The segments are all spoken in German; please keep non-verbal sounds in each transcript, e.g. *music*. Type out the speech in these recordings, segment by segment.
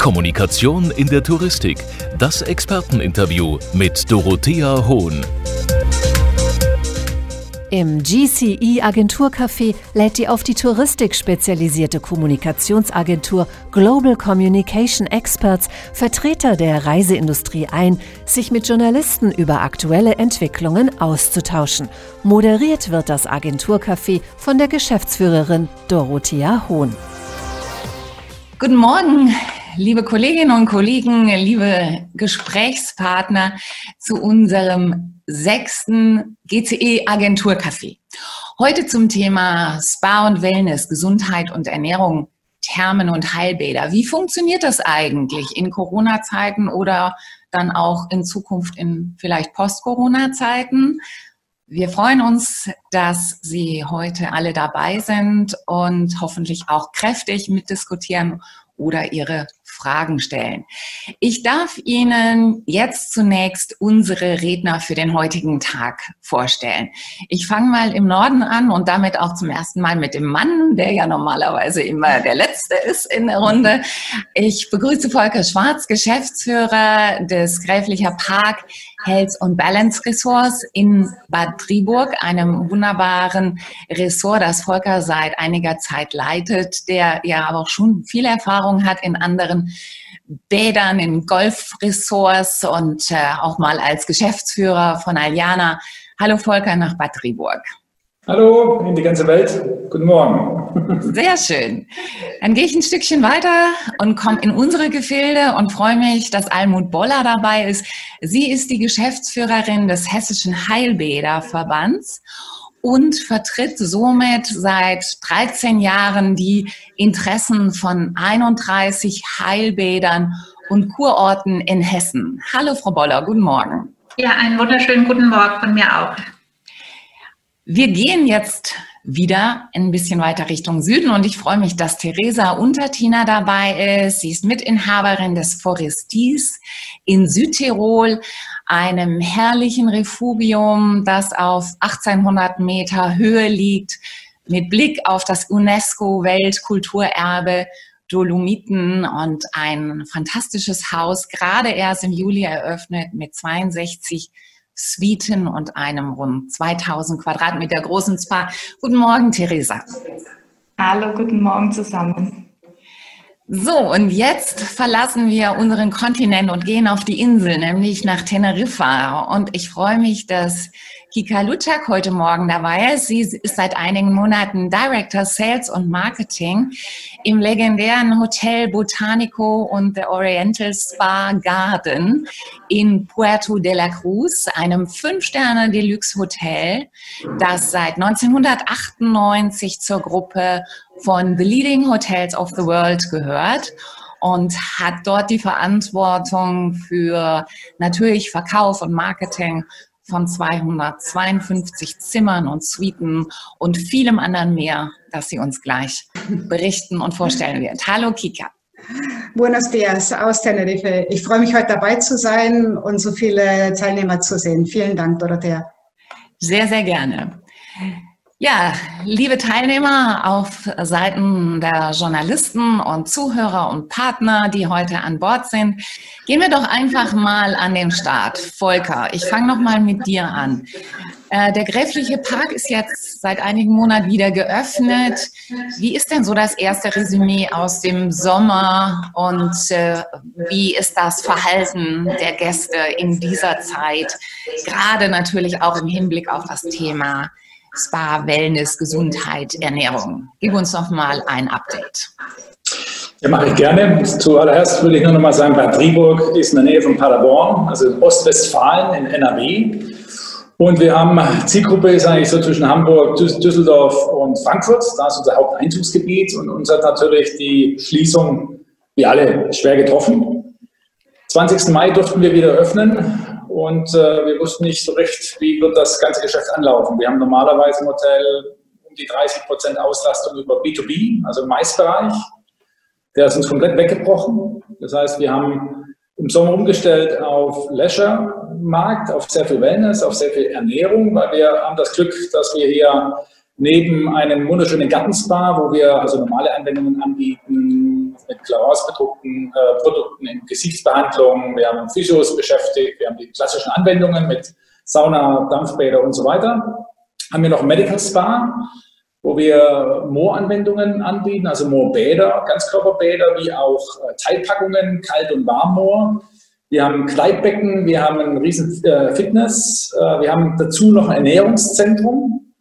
Kommunikation in der Touristik. Das Experteninterview mit Dorothea Hohn. Im GCE Agenturcafé lädt die auf die Touristik spezialisierte Kommunikationsagentur Global Communication Experts Vertreter der Reiseindustrie ein, sich mit Journalisten über aktuelle Entwicklungen auszutauschen. Moderiert wird das Agenturcafé von der Geschäftsführerin Dorothea Hohn. Guten Morgen, liebe Kolleginnen und Kollegen, liebe Gesprächspartner zu unserem sechsten GCE Agenturcafé. Heute zum Thema Spa und Wellness, Gesundheit und Ernährung, Thermen und Heilbäder. Wie funktioniert das eigentlich in Corona-Zeiten oder dann auch in Zukunft in vielleicht Post-Corona-Zeiten? Wir freuen uns, dass Sie heute alle dabei sind und hoffentlich auch kräftig mitdiskutieren oder Ihre Fragen stellen. Ich darf Ihnen jetzt zunächst unsere Redner für den heutigen Tag vorstellen. Ich fange mal im Norden an und damit auch zum ersten Mal mit dem Mann, der ja normalerweise immer der Letzte ist in der Runde. Ich begrüße Volker Schwarz, Geschäftsführer des Gräflicher Park Health und Balance Ressorts in Bad Triburg, einem wunderbaren Ressort, das Volker seit einiger Zeit leitet, der ja aber auch schon viel Erfahrung hat in anderen Bädern, in Golfressorts und äh, auch mal als Geschäftsführer von Aliana. Hallo Volker nach Bad Triburg. Hallo in die ganze Welt. Guten Morgen. Sehr schön. Dann gehe ich ein Stückchen weiter und komme in unsere Gefilde und freue mich, dass Almut Boller dabei ist. Sie ist die Geschäftsführerin des Hessischen Heilbäderverbands und vertritt somit seit 13 Jahren die Interessen von 31 Heilbädern und Kurorten in Hessen. Hallo, Frau Boller, guten Morgen. Ja, einen wunderschönen guten Morgen von mir auch. Wir gehen jetzt wieder ein bisschen weiter Richtung Süden und ich freue mich, dass Theresa Untertina dabei ist. Sie ist Mitinhaberin des Forestis in Südtirol, einem herrlichen Refugium, das auf 1800 Meter Höhe liegt, mit Blick auf das UNESCO-Weltkulturerbe Dolomiten und ein fantastisches Haus, gerade erst im Juli eröffnet mit 62 Suiten und einem rund 2000 Quadratmeter großen Spa. Guten Morgen, Theresa. Hallo, guten Morgen zusammen. So, und jetzt verlassen wir unseren Kontinent und gehen auf die Insel, nämlich nach Teneriffa. Und ich freue mich, dass Kika Lutschak heute Morgen dabei. Sie ist seit einigen Monaten Director Sales und Marketing im legendären Hotel Botanico und The Oriental Spa Garden in Puerto de la Cruz, einem Fünf-Sterne-Deluxe-Hotel, das seit 1998 zur Gruppe von The Leading Hotels of the World gehört und hat dort die Verantwortung für natürlich Verkauf und Marketing von 252 Zimmern und Suiten und vielem anderen mehr, das sie uns gleich berichten und vorstellen wird. Hallo Kika. Buenos dias aus Tenerife. Ich freue mich, heute dabei zu sein und so viele Teilnehmer zu sehen. Vielen Dank, Dorothea. Sehr, sehr gerne. Ja, liebe Teilnehmer auf Seiten der Journalisten und Zuhörer und Partner, die heute an Bord sind, gehen wir doch einfach mal an den Start. Volker, ich fange noch mal mit dir an. Äh, der Gräfliche Park ist jetzt seit einigen Monaten wieder geöffnet. Wie ist denn so das erste Resümee aus dem Sommer und äh, wie ist das Verhalten der Gäste in dieser Zeit? Gerade natürlich auch im Hinblick auf das Thema Spa, Wellness, Gesundheit, Ernährung. Gib uns noch mal ein Update. Ja, mache ich gerne. Zuallererst würde ich nur noch mal sagen, Bad Triburg ist in der Nähe von Paderborn, also in Ostwestfalen in NRW. Und wir haben, Zielgruppe ist eigentlich so zwischen Hamburg, Düsseldorf und Frankfurt. Da ist unser Haupteinzugsgebiet und uns hat natürlich die Schließung, wie alle, schwer getroffen. 20. Mai durften wir wieder öffnen und äh, wir wussten nicht so recht, wie wird das ganze Geschäft anlaufen. Wir haben normalerweise im Hotel um die 30 Prozent Auslastung über B2B, also im Maisbereich. Der ist uns komplett weggebrochen. Das heißt, wir haben im Sommer umgestellt auf Leisure-Markt, auf sehr viel Wellness, auf sehr viel Ernährung, weil wir haben das Glück, dass wir hier neben einem wunderschönen Gartenspa, wo wir also normale Anwendungen anbieten, mit Clarence bedruckten äh, Produkten in Gesichtsbehandlung, wir haben Physios beschäftigt, wir haben die klassischen Anwendungen mit Sauna, Dampfbäder und so weiter. Haben wir noch Medical Spa, wo wir Mooranwendungen anbieten, also Moorbäder, Ganzkörperbäder, wie auch äh, Teilpackungen, Kalt- und Warmmoor. Wir haben Kleidbecken, wir haben ein riesen äh, Fitness, äh, wir haben dazu noch ein Ernährungszentrum,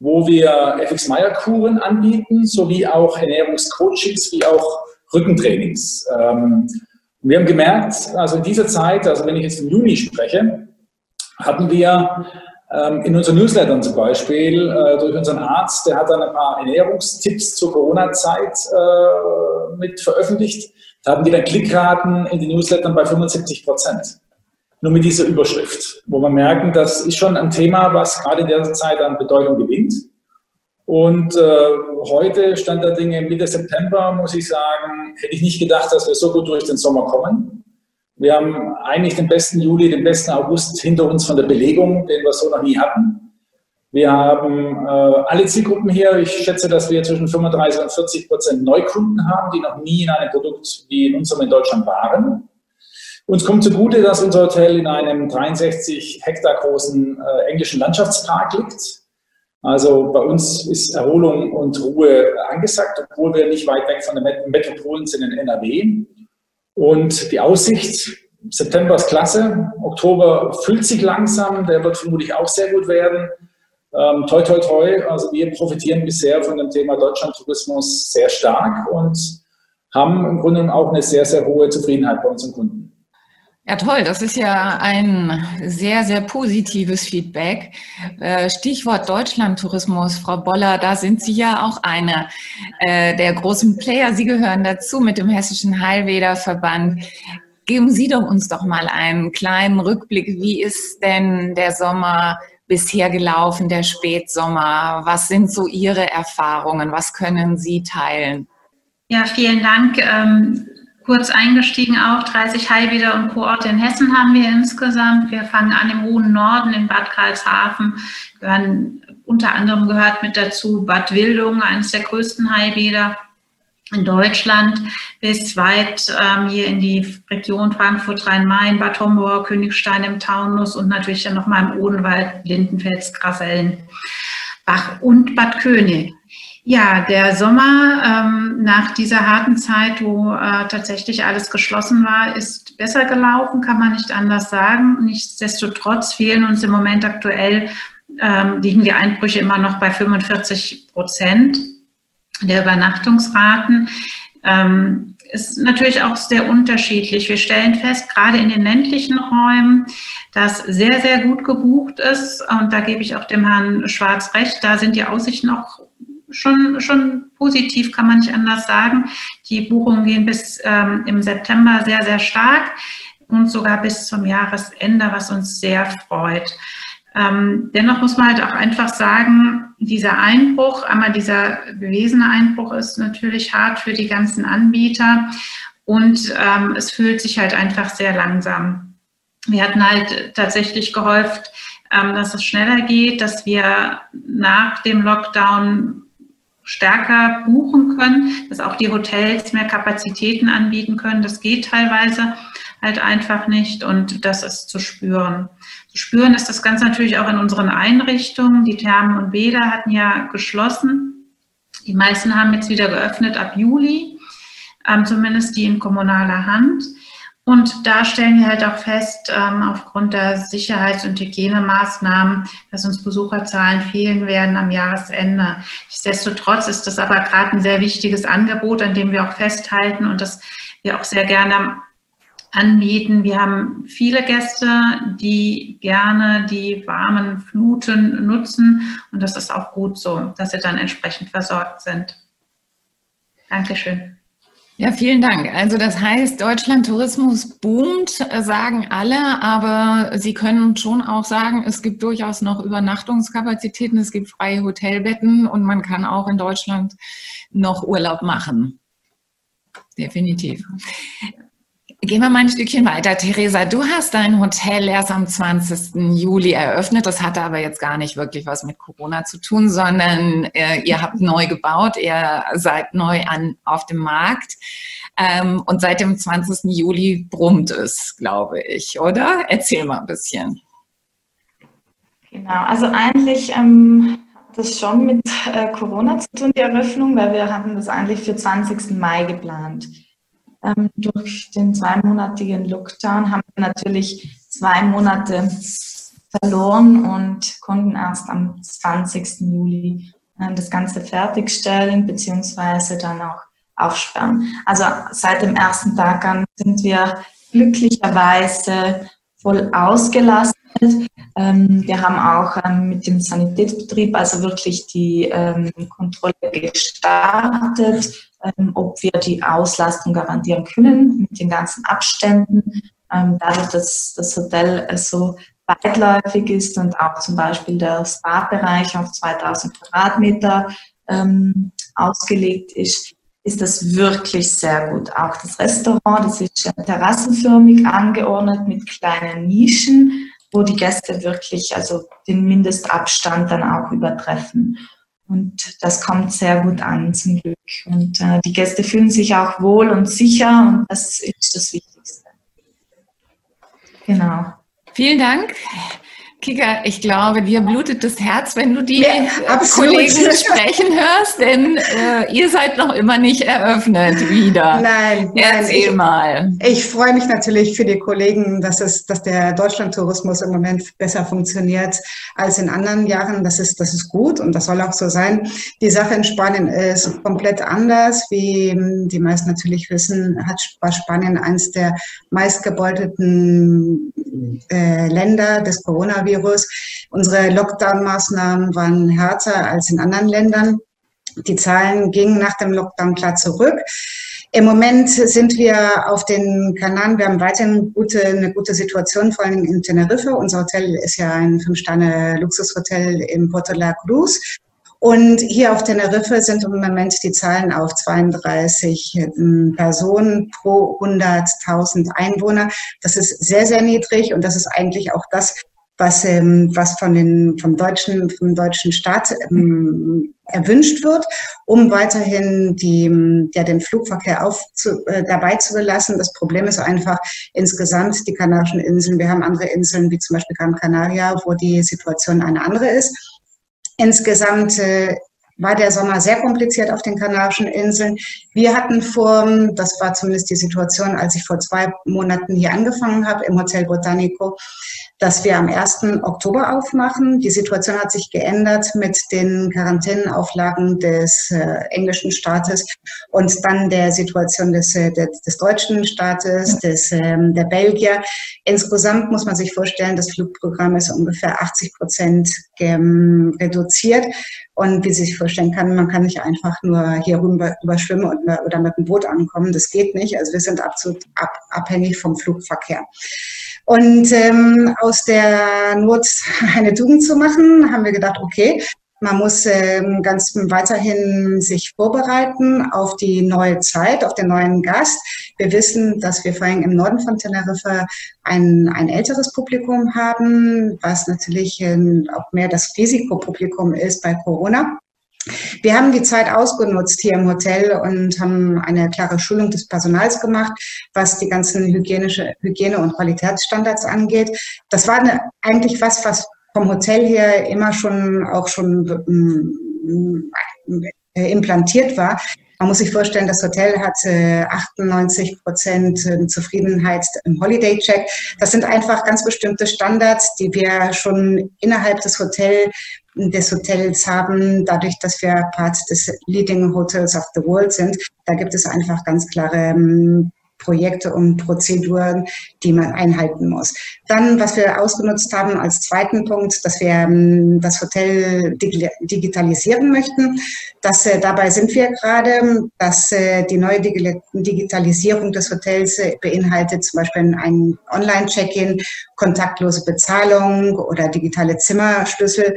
wo wir FX Meyer Kuren anbieten, sowie auch Ernährungscoachings, wie auch Rückentrainings. Ähm, wir haben gemerkt, also in dieser Zeit, also wenn ich jetzt im Juni spreche, hatten wir ähm, in unseren Newslettern zum Beispiel äh, durch unseren Arzt, der hat dann ein paar Ernährungstipps zur Corona-Zeit äh, mit veröffentlicht. Da hatten die dann Klickraten in den Newslettern bei 75 Prozent. Nur mit dieser Überschrift, wo man merken, das ist schon ein Thema, was gerade in der Zeit an Bedeutung gewinnt. Und äh, heute stand der Dinge Mitte September, muss ich sagen, hätte ich nicht gedacht, dass wir so gut durch den Sommer kommen. Wir haben eigentlich den besten Juli, den besten August hinter uns von der Belegung, den wir so noch nie hatten. Wir haben äh, alle Zielgruppen hier. Ich schätze, dass wir zwischen 35 und 40 Prozent Neukunden haben, die noch nie in einem Produkt wie in unserem in Deutschland waren. Uns kommt zugute, dass unser Hotel in einem 63 Hektar großen äh, englischen Landschaftspark liegt. Also bei uns ist Erholung und Ruhe angesagt, obwohl wir nicht weit weg von den Metropolen sind in NRW. Und die Aussicht, September ist klasse, Oktober füllt sich langsam, der wird vermutlich auch sehr gut werden. Ähm, toi, toi, toi, also wir profitieren bisher von dem Thema Deutschlandtourismus sehr stark und haben im Grunde auch eine sehr, sehr hohe Zufriedenheit bei unseren Kunden. Ja, toll. Das ist ja ein sehr, sehr positives Feedback. Äh, Stichwort Deutschlandtourismus, Frau Boller, da sind Sie ja auch einer äh, der großen Player. Sie gehören dazu mit dem Hessischen Heilwederverband. Geben Sie doch uns doch mal einen kleinen Rückblick. Wie ist denn der Sommer bisher gelaufen, der Spätsommer? Was sind so Ihre Erfahrungen? Was können Sie teilen? Ja, vielen Dank. Ähm kurz eingestiegen auch. 30 Heilbäder und Kurorte in Hessen haben wir insgesamt. Wir fangen an im hohen Norden in Bad Karlshafen. Gehören, unter anderem gehört mit dazu Bad Wildung, eines der größten Heilbäder in Deutschland, bis weit ähm, hier in die Region Frankfurt, Rhein-Main, Bad Homburg, Königstein im Taunus und natürlich dann nochmal im Odenwald, Lindenfels, Grasellen, Bach und Bad König. Ja, der Sommer ähm, nach dieser harten Zeit, wo äh, tatsächlich alles geschlossen war, ist besser gelaufen, kann man nicht anders sagen. Nichtsdestotrotz fehlen uns im Moment aktuell, ähm, liegen die Einbrüche immer noch bei 45 Prozent der Übernachtungsraten. Ähm, ist natürlich auch sehr unterschiedlich. Wir stellen fest, gerade in den ländlichen Räumen, dass sehr, sehr gut gebucht ist. Und da gebe ich auch dem Herrn Schwarz recht. Da sind die Aussichten auch schon, schon positiv, kann man nicht anders sagen. Die Buchungen gehen bis ähm, im September sehr, sehr stark und sogar bis zum Jahresende, was uns sehr freut. Ähm, dennoch muss man halt auch einfach sagen, dieser Einbruch, einmal dieser gewesene Einbruch ist natürlich hart für die ganzen Anbieter und ähm, es fühlt sich halt einfach sehr langsam. Wir hatten halt tatsächlich gehofft, ähm, dass es schneller geht, dass wir nach dem Lockdown stärker buchen können, dass auch die Hotels mehr Kapazitäten anbieten können. Das geht teilweise halt einfach nicht und das ist zu spüren. Zu spüren ist das Ganze natürlich auch in unseren Einrichtungen. Die Thermen und Bäder hatten ja geschlossen. Die meisten haben jetzt wieder geöffnet ab Juli, ähm, zumindest die in kommunaler Hand. Und da stellen wir halt auch fest, ähm, aufgrund der Sicherheits- und Hygienemaßnahmen, dass uns Besucherzahlen fehlen werden am Jahresende. Nichtsdestotrotz ist das aber gerade ein sehr wichtiges Angebot, an dem wir auch festhalten und das wir auch sehr gerne anbieten. Wir haben viele Gäste, die gerne die warmen Fluten nutzen und das ist auch gut so, dass sie dann entsprechend versorgt sind. Dankeschön. Ja, vielen Dank. Also das heißt, Deutschland Tourismus boomt, äh, sagen alle, aber Sie können schon auch sagen, es gibt durchaus noch Übernachtungskapazitäten, es gibt freie Hotelbetten und man kann auch in Deutschland noch Urlaub machen. Definitiv. Gehen wir mal ein Stückchen weiter. Theresa, du hast dein Hotel erst am 20. Juli eröffnet. Das hatte aber jetzt gar nicht wirklich was mit Corona zu tun, sondern äh, ihr habt neu gebaut, ihr seid neu an, auf dem Markt. Ähm, und seit dem 20. Juli brummt es, glaube ich, oder? Erzähl mal ein bisschen. Genau, also eigentlich ähm, hat das schon mit äh, Corona zu tun, die Eröffnung, weil wir hatten das eigentlich für 20. Mai geplant. Ähm, durch den zweimonatigen Lockdown haben wir natürlich zwei Monate verloren und konnten erst am 20. Juli äh, das Ganze fertigstellen, beziehungsweise dann auch aufsperren. Also seit dem ersten Tag an sind wir glücklicherweise voll ausgelastet. Ähm, wir haben auch ähm, mit dem Sanitätsbetrieb also wirklich die ähm, Kontrolle gestartet, ob wir die Auslastung garantieren können mit den ganzen Abständen. Dadurch, dass das Hotel äh, so weitläufig ist und auch zum Beispiel der Spa-Bereich auf 2000 Quadratmeter ausgelegt ist, ist das wirklich sehr gut. Auch das Restaurant, das ist terrassenförmig angeordnet mit kleinen Nischen, wo die Gäste wirklich also den Mindestabstand dann auch übertreffen. Und das kommt sehr gut an zum Glück. Und äh, die Gäste fühlen sich auch wohl und sicher und das ist das Wichtigste. Genau. Vielen Dank. Kika, ich glaube, dir blutet das Herz, wenn du die ja, Kollegen sprechen hörst, denn äh, ihr seid noch immer nicht eröffnet wieder. Nein, erzähl nein, mal. Ich freue mich natürlich für die Kollegen, dass es, dass der Deutschlandtourismus im Moment besser funktioniert als in anderen Jahren. Das ist, das ist gut und das soll auch so sein. Die Sache in Spanien ist komplett anders, wie die meisten natürlich wissen, hat war Spanien eines der meistgebeutelten äh, Länder des Coronavirus. Unsere Lockdown-Maßnahmen waren härter als in anderen Ländern. Die Zahlen gingen nach dem Lockdown klar zurück. Im Moment sind wir auf den Kanaren. Wir haben weiterhin gute, eine gute Situation, vor allem in Teneriffa. Unser Hotel ist ja ein Fünf-Sterne-Luxushotel in Porto La Cruz. Und hier auf Teneriffa sind im Moment die Zahlen auf 32 ähm, Personen pro 100.000 Einwohner. Das ist sehr, sehr niedrig und das ist eigentlich auch das, was, ähm, was von den, vom, deutschen, vom deutschen Staat ähm, erwünscht wird, um weiterhin die, ja, den Flugverkehr auf zu, äh, dabei zu belassen. Das Problem ist einfach insgesamt die Kanarischen Inseln. Wir haben andere Inseln, wie zum Beispiel Gran Canaria, wo die Situation eine andere ist. Insgesamt äh, war der Sommer sehr kompliziert auf den Kanarischen Inseln. Wir hatten vor, das war zumindest die Situation, als ich vor zwei Monaten hier angefangen habe im Hotel Botanico, dass wir am 1. Oktober aufmachen. Die Situation hat sich geändert mit den Quarantänenauflagen des äh, englischen Staates und dann der Situation des, äh, des, des, deutschen Staates, des, ähm, der Belgier. Insgesamt muss man sich vorstellen, das Flugprogramm ist ungefähr 80 Prozent ähm, reduziert. Und wie Sie sich vorstellen kann, man kann nicht einfach nur hier rüber überschwimmen und, oder mit dem Boot ankommen. Das geht nicht. Also wir sind absolut ab, abhängig vom Flugverkehr. Und ähm, aus der Not eine Tugend zu machen, haben wir gedacht, okay, man muss ähm, ganz weiterhin sich vorbereiten auf die neue Zeit, auf den neuen Gast. Wir wissen, dass wir vor allem im Norden von Teneriffa ein, ein älteres Publikum haben, was natürlich ähm, auch mehr das Risikopublikum ist bei Corona. Wir haben die Zeit ausgenutzt hier im Hotel und haben eine klare Schulung des Personals gemacht, was die ganzen hygienische, Hygiene- und Qualitätsstandards angeht. Das war eine, eigentlich was, was vom Hotel her immer schon auch schon äh, implantiert war. Man muss sich vorstellen, das Hotel hat 98 Prozent Zufriedenheit im Holiday Check. Das sind einfach ganz bestimmte Standards, die wir schon innerhalb des Hotel des Hotels haben, dadurch, dass wir Part des Leading Hotels of the World sind. Da gibt es einfach ganz klare ähm, Projekte und Prozeduren, die man einhalten muss. Dann, was wir ausgenutzt haben als zweiten Punkt, dass wir ähm, das Hotel digitalisieren möchten. Das, äh, dabei sind wir gerade, dass äh, die neue Digitalisierung des Hotels äh, beinhaltet zum Beispiel ein Online-Check-in, kontaktlose Bezahlung oder digitale Zimmerschlüssel.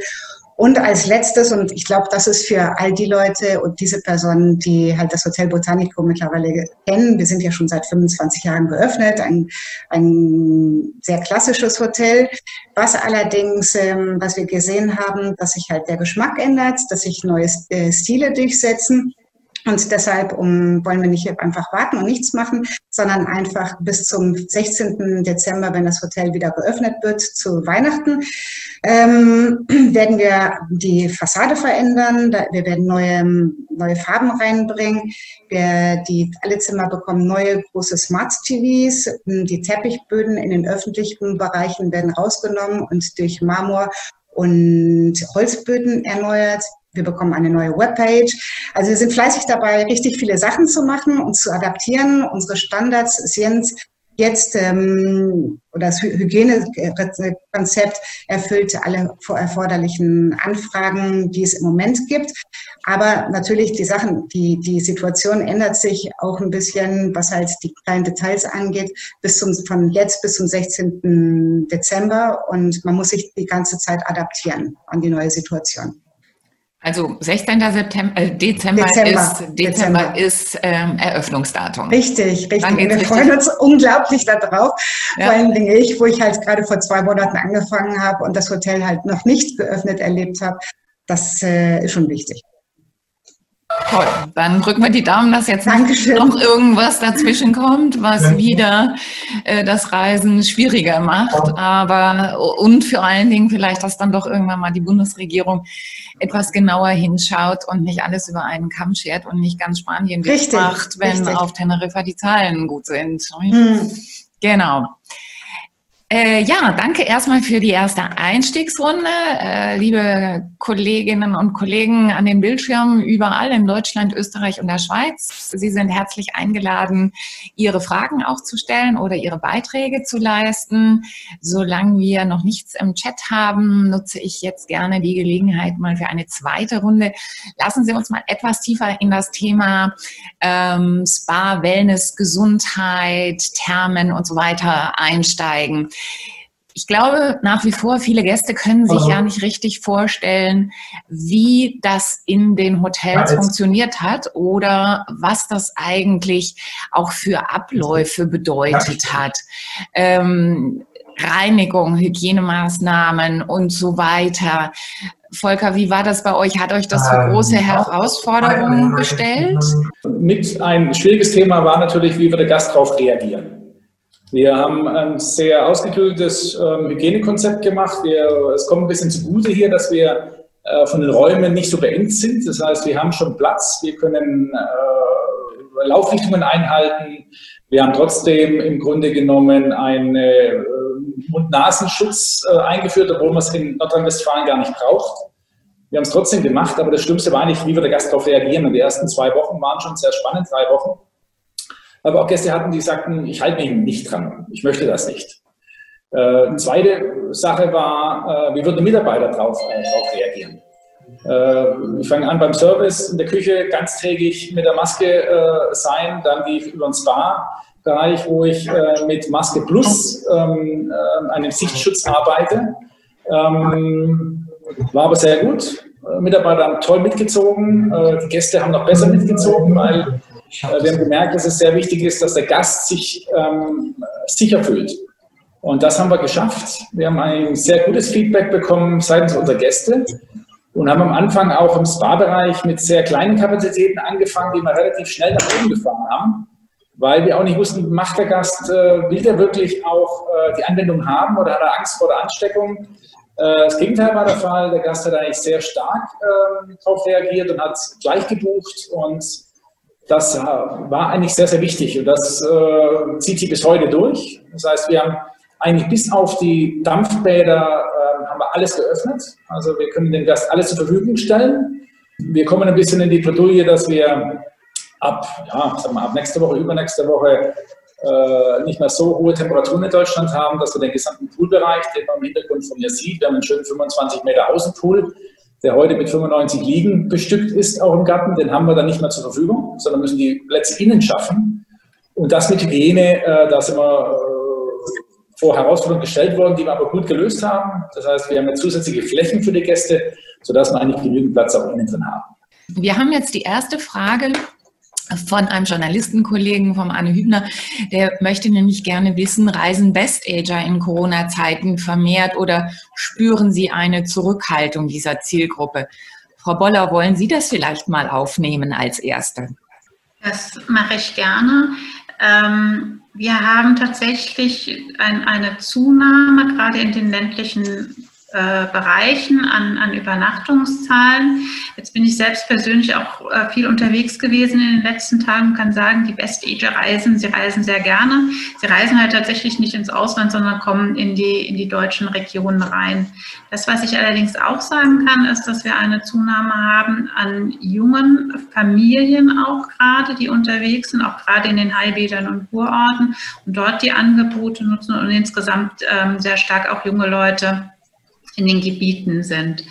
Und als letztes, und ich glaube, das ist für all die Leute und diese Personen, die halt das Hotel Botanico mittlerweile kennen, wir sind ja schon seit 25 Jahren geöffnet, ein, ein sehr klassisches Hotel, was allerdings, ähm, was wir gesehen haben, dass sich halt der Geschmack ändert, dass sich neue äh, Stile durchsetzen Und deshalb um, wollen wir nicht einfach warten und nichts machen, sondern einfach bis zum 16. Dezember, wenn das Hotel wieder geöffnet wird, zu Weihnachten, ähm, *clears throat* werden wir die Fassade verändern. Wir werden neue, neue Farben reinbringen. Wir, die, alle Zimmer bekommen neue große Smart TVs. Die Teppichböden in den öffentlichen Bereichen werden rausgenommen und durch Marmor und Holzböden erneuert. Wir bekommen eine neue Webpage. Also wir sind fleißig dabei, richtig viele Sachen zu machen und zu adaptieren. Unsere Standards sind jetzt, ähm, oder das Hygienekonzept erfüllt alle erforderlichen Anfragen, die es im Moment gibt. Aber natürlich die Sachen, die, die Situation ändert sich auch ein bisschen, was halt die kleinen Details angeht, bis zum, von jetzt bis zum 16. Dezember. Und man muss sich die ganze Zeit adaptieren an die neue Situation. Also 16. September, äh, Dezember, Dezember, ist, Dezember, Dezember. ist ähm, Eröffnungsdatum. Richtig, richtig. Wir richtig. freuen uns unglaublich darauf. Ja. Vor allen Dingen ich, wo ich halt gerade vor zwei Monaten angefangen habe und das Hotel halt noch nicht geöffnet erlebt habe. Das äh, ist schon wichtig. Toll, dann drücken wir die Daumen, dass jetzt Dankeschön. noch irgendwas dazwischen kommt, was wieder äh, das Reisen schwieriger macht. Aber und vor allen Dingen vielleicht, dass dann doch irgendwann mal die Bundesregierung etwas genauer hinschaut und nicht alles über einen Kamm schert und nicht ganz Spanien richtig, macht, wenn richtig. auf Teneriffa die Zahlen gut sind. Hm. Genau. Äh, ja, danke erstmal für die erste Einstiegsrunde. Äh, liebe Kolleginnen und Kollegen an den Bildschirmen überall in Deutschland, Österreich und der Schweiz. Sie sind herzlich eingeladen, Ihre Fragen auch zu stellen oder Ihre Beiträge zu leisten. Solange wir noch nichts im Chat haben, nutze ich jetzt gerne die Gelegenheit mal für eine zweite Runde. Lassen Sie uns mal etwas tiefer in das Thema ähm, Spa, Wellness, Gesundheit, Thermen und so weiter einsteigen. Ich glaube nach wie vor, viele Gäste können sich ja nicht richtig vorstellen, wie das in den Hotels ja, funktioniert hat oder was das eigentlich auch für Abläufe bedeutet ja. hat. Ähm, Reinigung, Hygienemaßnahmen und so weiter. Volker, wie war das bei euch? Hat euch das für ähm, große Herausforderungen gestellt? Mit ein schwieriges Thema war natürlich, wie wird der Gast darauf reagieren. Wir haben ein sehr ausgeklügeltes ähm, Hygienekonzept gemacht. Wir, es kommt ein bisschen zugute hier, dass wir äh, von den Räumen nicht so beengt sind. Das heißt, wir haben schon Platz, wir können äh, Laufrichtungen einhalten. Wir haben trotzdem im Grunde genommen einen äh, Mund-Nasenschutz äh, eingeführt, obwohl man es in Nordrhein-Westfalen gar nicht braucht. Wir haben es trotzdem gemacht, aber das Schlimmste war nicht, wie wird der Gast darauf reagieren. Und die ersten zwei Wochen waren schon sehr spannend, drei Wochen aber auch Gäste hatten, die sagten, ich halte mich nicht dran, ich möchte das nicht. Äh, eine zweite Sache war, äh, wie würden Mitarbeiter darauf äh, reagieren? Äh, ich fange an beim Service in der Küche ganztägig mit der Maske äh, sein, dann gehe ich über den Spa-Bereich, wo ich äh, mit Maske Plus, ähm, einem Sichtschutz arbeite. Ähm, war aber sehr gut. Mitarbeiter haben toll mitgezogen, die Gäste haben noch besser mitgezogen, weil äh, wir haben gemerkt, dass es sehr wichtig ist, dass der Gast sich ähm, sicher fühlt. Und das haben wir geschafft. Wir haben ein sehr gutes Feedback bekommen seitens unserer Gäste und haben am Anfang auch im Spa-Bereich mit sehr kleinen Kapazitäten angefangen, die wir relativ schnell nach oben gefahren haben, weil wir auch nicht wussten, macht der Gast, äh, will der wirklich auch äh, die Anwendung haben oder hat er Angst vor der Ansteckung? Äh, das Gegenteil war der Fall. Der Gast hat eigentlich sehr stark äh, darauf reagiert und hat gleich gebucht und das äh, war eigentlich sehr, sehr wichtig und das äh, zieht sich bis heute durch. Das heißt, wir haben eigentlich bis auf die Dampfbäder äh, haben wir alles geöffnet. Also wir können den Gast alles zur Verfügung stellen. Wir kommen ein bisschen in die Bredouille, dass wir ab, ja, sagen wir, ab nächste Woche, übernächste Woche äh, nicht mehr so hohe Temperaturen in Deutschland haben, dass wir den gesamten Poolbereich, den man im Hintergrund von mir sieht, wir haben einen schönen 25 Meter Außenpool, der heute mit 95 Liegen bestückt ist, auch im Garten, den haben wir dann nicht mehr zur Verfügung, sondern müssen die Plätze innen schaffen. Und das mit Hygiene, äh, da sind wir äh, vor Herausforderungen gestellt worden, die wir aber gut gelöst haben. Das heißt, wir haben jetzt zusätzliche Flächen für die Gäste, sodass wir eigentlich genügend Platz auch innen drin haben. Wir haben jetzt die erste Frage von einem Journalistenkollegen, vom Anne Hübner, der möchte nämlich gerne wissen, reisen Best-Ager in Corona-Zeiten vermehrt oder spüren Sie eine Zurückhaltung dieser Zielgruppe? Frau Boller, wollen Sie das vielleicht mal aufnehmen als Erste? Das mache ich gerne. Ähm, wir haben tatsächlich ein, eine Zunahme, gerade in den ländlichen äh, Bereichen an, an Übernachtungszahlen. Jetzt bin ich selbst persönlich auch äh, viel unterwegs gewesen in den letzten Tagen und kann sagen, die Best Ager reisen, sie reisen sehr gerne. Sie reisen halt tatsächlich nicht ins Ausland, sondern kommen in die, in die deutschen Regionen rein. Das, was ich allerdings auch sagen kann, ist, dass wir eine Zunahme haben an jungen Familien auch gerade, die unterwegs sind, auch gerade in den Heilbädern und Kurorten und dort die Angebote nutzen und insgesamt ähm, sehr stark auch junge Leute in den Gebieten sind.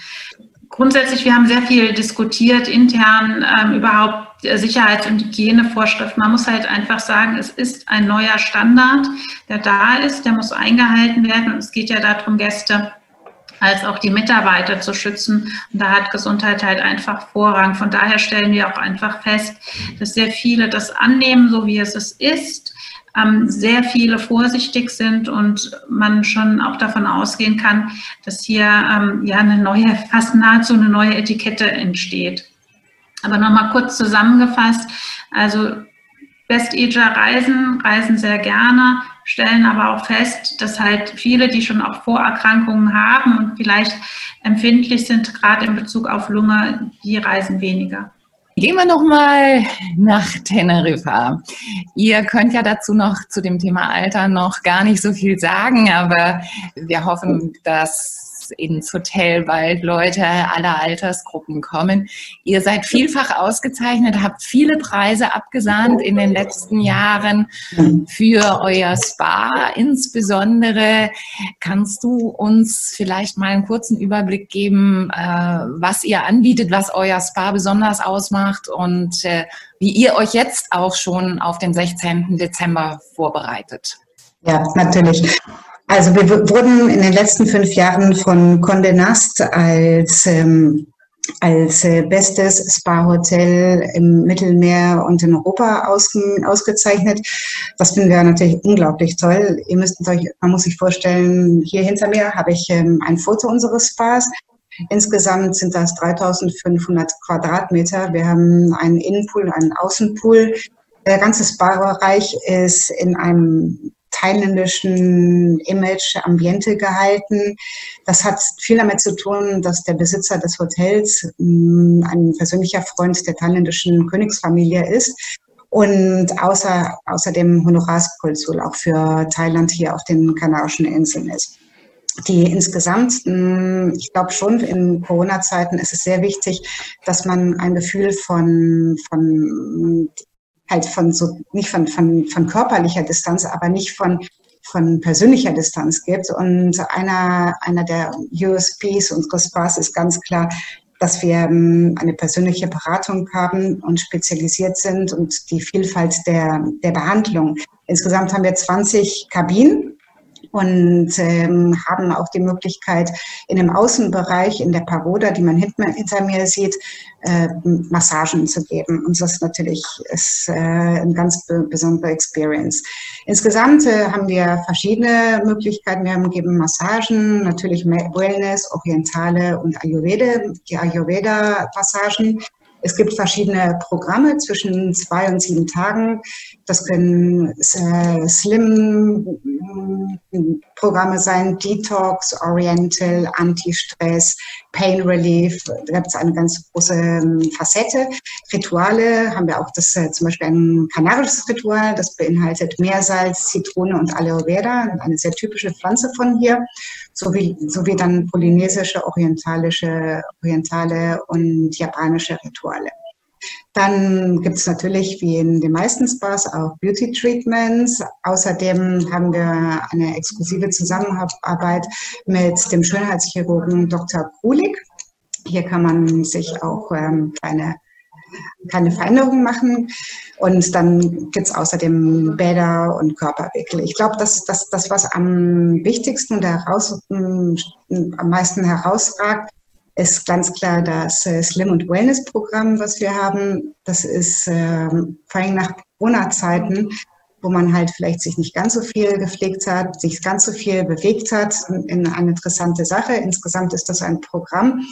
Grundsätzlich, wir haben sehr viel diskutiert intern ähm, überhaupt Sicherheits- und Hygienevorschriften. Man muss halt einfach sagen, es ist ein neuer Standard, der da ist, der muss eingehalten werden. Und es geht ja darum, Gäste als auch die Mitarbeiter zu schützen. Und da hat Gesundheit halt einfach Vorrang. Von daher stellen wir auch einfach fest, dass sehr viele das annehmen, so wie es ist ähm, sehr viele vorsichtig sind und man schon auch davon ausgehen kann, dass hier ähm, ja eine neue, fast nahezu eine neue Etikette entsteht. Aber nochmal kurz zusammengefasst, also West-Asia reisen, reisen sehr gerne, stellen aber auch fest, dass halt viele, die schon auch Vorerkrankungen haben und vielleicht empfindlich sind, gerade in Bezug auf Lunge, die reisen weniger. Gehen wir noch mal nach Teneriffa. Ihr könnt ja dazu noch zu dem Thema Alter noch gar nicht so viel sagen, aber wir hoffen, dass ins Hotel bald Leute aller Altersgruppen kommen. Ihr seid vielfach ausgezeichnet, habt viele Preise abgesahnt in den letzten Jahren für euer Spa. Insbesondere kannst du uns vielleicht mal einen kurzen Überblick geben, äh, was ihr anbietet, was euer Spa besonders ausmacht und äh, wie ihr euch jetzt auch schon auf den 16. Dezember vorbereitet. Ja, natürlich. Also wir wurden in den letzten fünf Jahren von Condé Nast als ähm, als äh, bestes Spa-Hotel im Mittelmeer und in Europa aus, ausgezeichnet. Das finden wir natürlich unglaublich toll. Ihr müsst euch, man muss sich vorstellen, hier hinter mir habe ich ähm, ein Foto unseres Spas. Insgesamt sind das 3500 Quadratmeter. Wir haben einen Innenpool, einen Außenpool. Der ganze Spa-Bereich ist in einem thailändischen Image, Ambiente gehalten. Das hat viel damit zu tun, dass der Besitzer des Hotels mm, ein persönlicher Freund der thailändischen Königsfamilie ist und außer, außerdem Honorarskonsul auch für Thailand hier auf den Kanarischen Inseln ist die insgesamt, mm, ich glaube schon, in Corona-Zeiten ist es sehr wichtig, dass man ein Gefühl von, von halt von so, nicht von, von, von körperlicher Distanz, aber nicht von, von persönlicher Distanz gibt. Und einer, einer der USPs unseres Spas ist ganz klar, dass wir ähm, eine persönliche Beratung haben und spezialisiert sind und die Vielfalt der, der Behandlung. Insgesamt haben wir 20 Kabinen und ähm, haben auch die Möglichkeit, in dem Außenbereich, in der Pagoda, die man hinter, mir sieht, äh, Massagen zu geben. Und das natürlich ist äh, eine ganz besondere Experience. Insgesamt äh, haben wir verschiedene Möglichkeiten. Wir haben, geben Massagen, natürlich Wellness, Orientale und Ayurveda, die Ayurveda-Massagen. Es gibt verschiedene Programme zwischen zwei und sieben Tagen. Das können äh, Slim-Programme sein, Detox, Oriental, Anti-Stress, Pain Relief. Da gibt es eine ganz große ähm, Facette. Rituale haben wir auch das äh, zum Beispiel ein kanarisches Ritual, das beinhaltet Meersalz, Zitrone und Aloe Vera, eine sehr typische Pflanze von hier, sowie, sowie dann polynesische, orientalische, orientale und japanische Rituale. Dann gibt es natürlich, wie in den meisten Spas, auch Beauty Treatments. Außerdem haben wir eine exklusive Zusammenarbeit mit dem Schönheitschirurgen Dr. Kulik. Hier kann man sich auch ähm, kleine, kleine Veränderungen machen. Und dann gibt es außerdem Bäder und Körperwickel. Ich glaube, das das, das, was am wichtigsten und am meisten herausragt, ist ganz klar das äh, Slim- und Wellness-Programm, was wir haben. Das ist äh, vor allem nach Corona-Zeiten wo man halt vielleicht sich nicht ganz so viel gepflegt hat, sich ganz so viel bewegt hat, in eine interessante Sache. Insgesamt ist das ein Programm,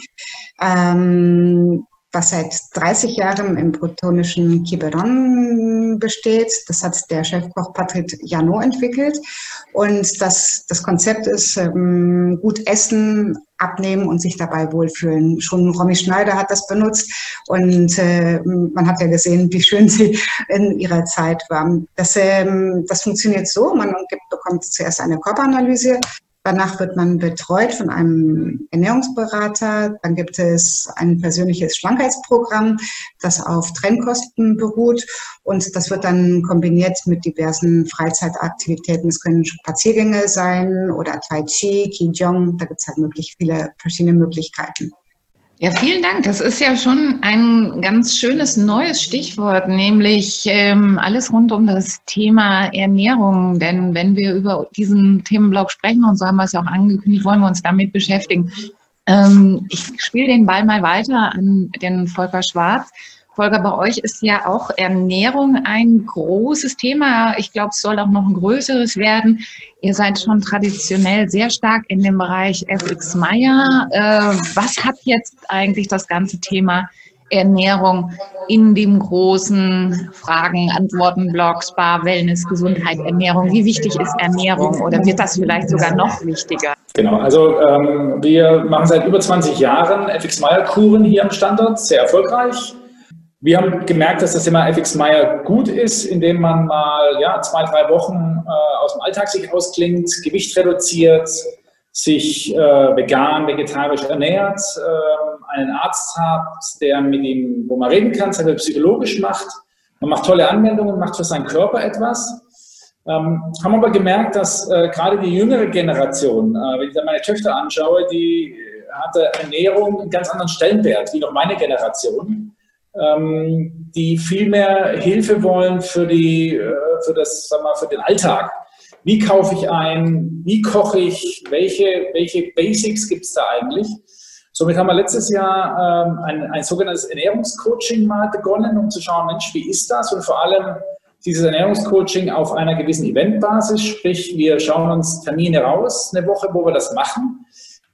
ähm, was seit 30 Jahren im bretonischen Quiberon besteht. Das hat der Chefkoch Patrick Janot entwickelt. Und das, das Konzept ist ähm, gut essen, abnehmen und sich dabei wohlfühlen. Schon Romy Schneider hat das benutzt und äh, man hat ja gesehen, wie schön sie in ihrer Zeit war. Das, ähm, das funktioniert so, man gibt, bekommt zuerst eine Körperanalyse, Danach wird man betreut von einem Ernährungsberater. Dann gibt es ein persönliches Schlankheitsprogramm, das auf Trennkosten beruht. Und das wird dann kombiniert mit diversen Freizeitaktivitäten. Es können Spaziergänge sein oder Tai Chi, Qigong. Da gibt es halt möglich viele verschiedene Möglichkeiten. Ja, vielen Dank. Das ist ja schon ein ganz schönes neues Stichwort, nämlich ähm, alles rund um das Thema Ernährung. Denn wenn wir über diesen Themenblock sprechen, und so haben wir es ja auch angekündigt, wollen wir uns damit beschäftigen. Ähm, ich spiele den Ball mal weiter an den Volker Schwarz. Volker, bei euch ist ja auch Ernährung ein großes Thema. Ich glaube, es soll auch noch ein größeres werden. Ihr seid schon traditionell sehr stark in dem Bereich FX Meyer. Äh, was hat jetzt eigentlich das ganze Thema Ernährung in dem großen Fragen, Antworten, Blog, Spa, Wellness, Gesundheit, Ernährung? Wie wichtig ist Ernährung oder wird das vielleicht sogar noch wichtiger? Genau, also ähm, wir machen seit über 20 Jahren FX Meyer Kuren hier am Standort, sehr erfolgreich. Wir haben gemerkt, dass das Thema FX Meyer gut ist, indem man mal ja, zwei, drei Wochen äh, aus dem Alltag sich ausklingt, Gewicht reduziert, sich äh, vegan, vegetarisch ernährt, äh, einen Arzt hat, der mit ihm, wo man reden kann, er psychologisch macht. Man macht tolle Anwendungen, macht für seinen Körper etwas. Ähm, haben aber gemerkt, dass äh, gerade die jüngere Generation, äh, wenn ich da meine Töchter anschaue, die hatte Ernährung einen ganz anderen Stellenwert wie noch meine Generation ähm, die viel mehr Hilfe wollen für, die, äh, für, das, sag mal, für den Alltag. Wie kaufe ich ein? Wie koche ich? Welche, welche Basics gibt es da eigentlich? Somit haben wir letztes Jahr ähm, ein, ein sogenanntes Ernährungscoaching mal begonnen, um zu schauen, Mensch, wie ist das? Und vor allem dieses Ernährungscoaching auf einer gewissen Eventbasis, sprich, wir schauen uns Termine raus, eine Woche, wo wir das machen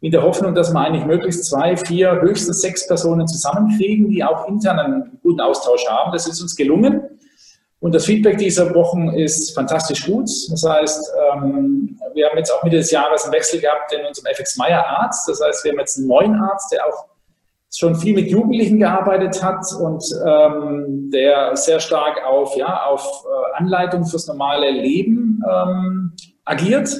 in der Hoffnung, dass wir eigentlich möglichst zwei, vier, höchstens sechs Personen zusammenkriegen, die auch intern einen guten Austausch haben. Das ist uns gelungen. Und das Feedback dieser Wochen ist fantastisch gut. Das heißt, ähm, wir haben jetzt auch Mitte des Jahres einen Wechsel gehabt in unserem FX Meyer Arzt. Das heißt, wir haben jetzt einen neuen Arzt, der auch schon viel mit Jugendlichen gearbeitet hat und ähm, der sehr stark auf, ja, auf äh, Anleitung fürs normale Leben ähm, agiert.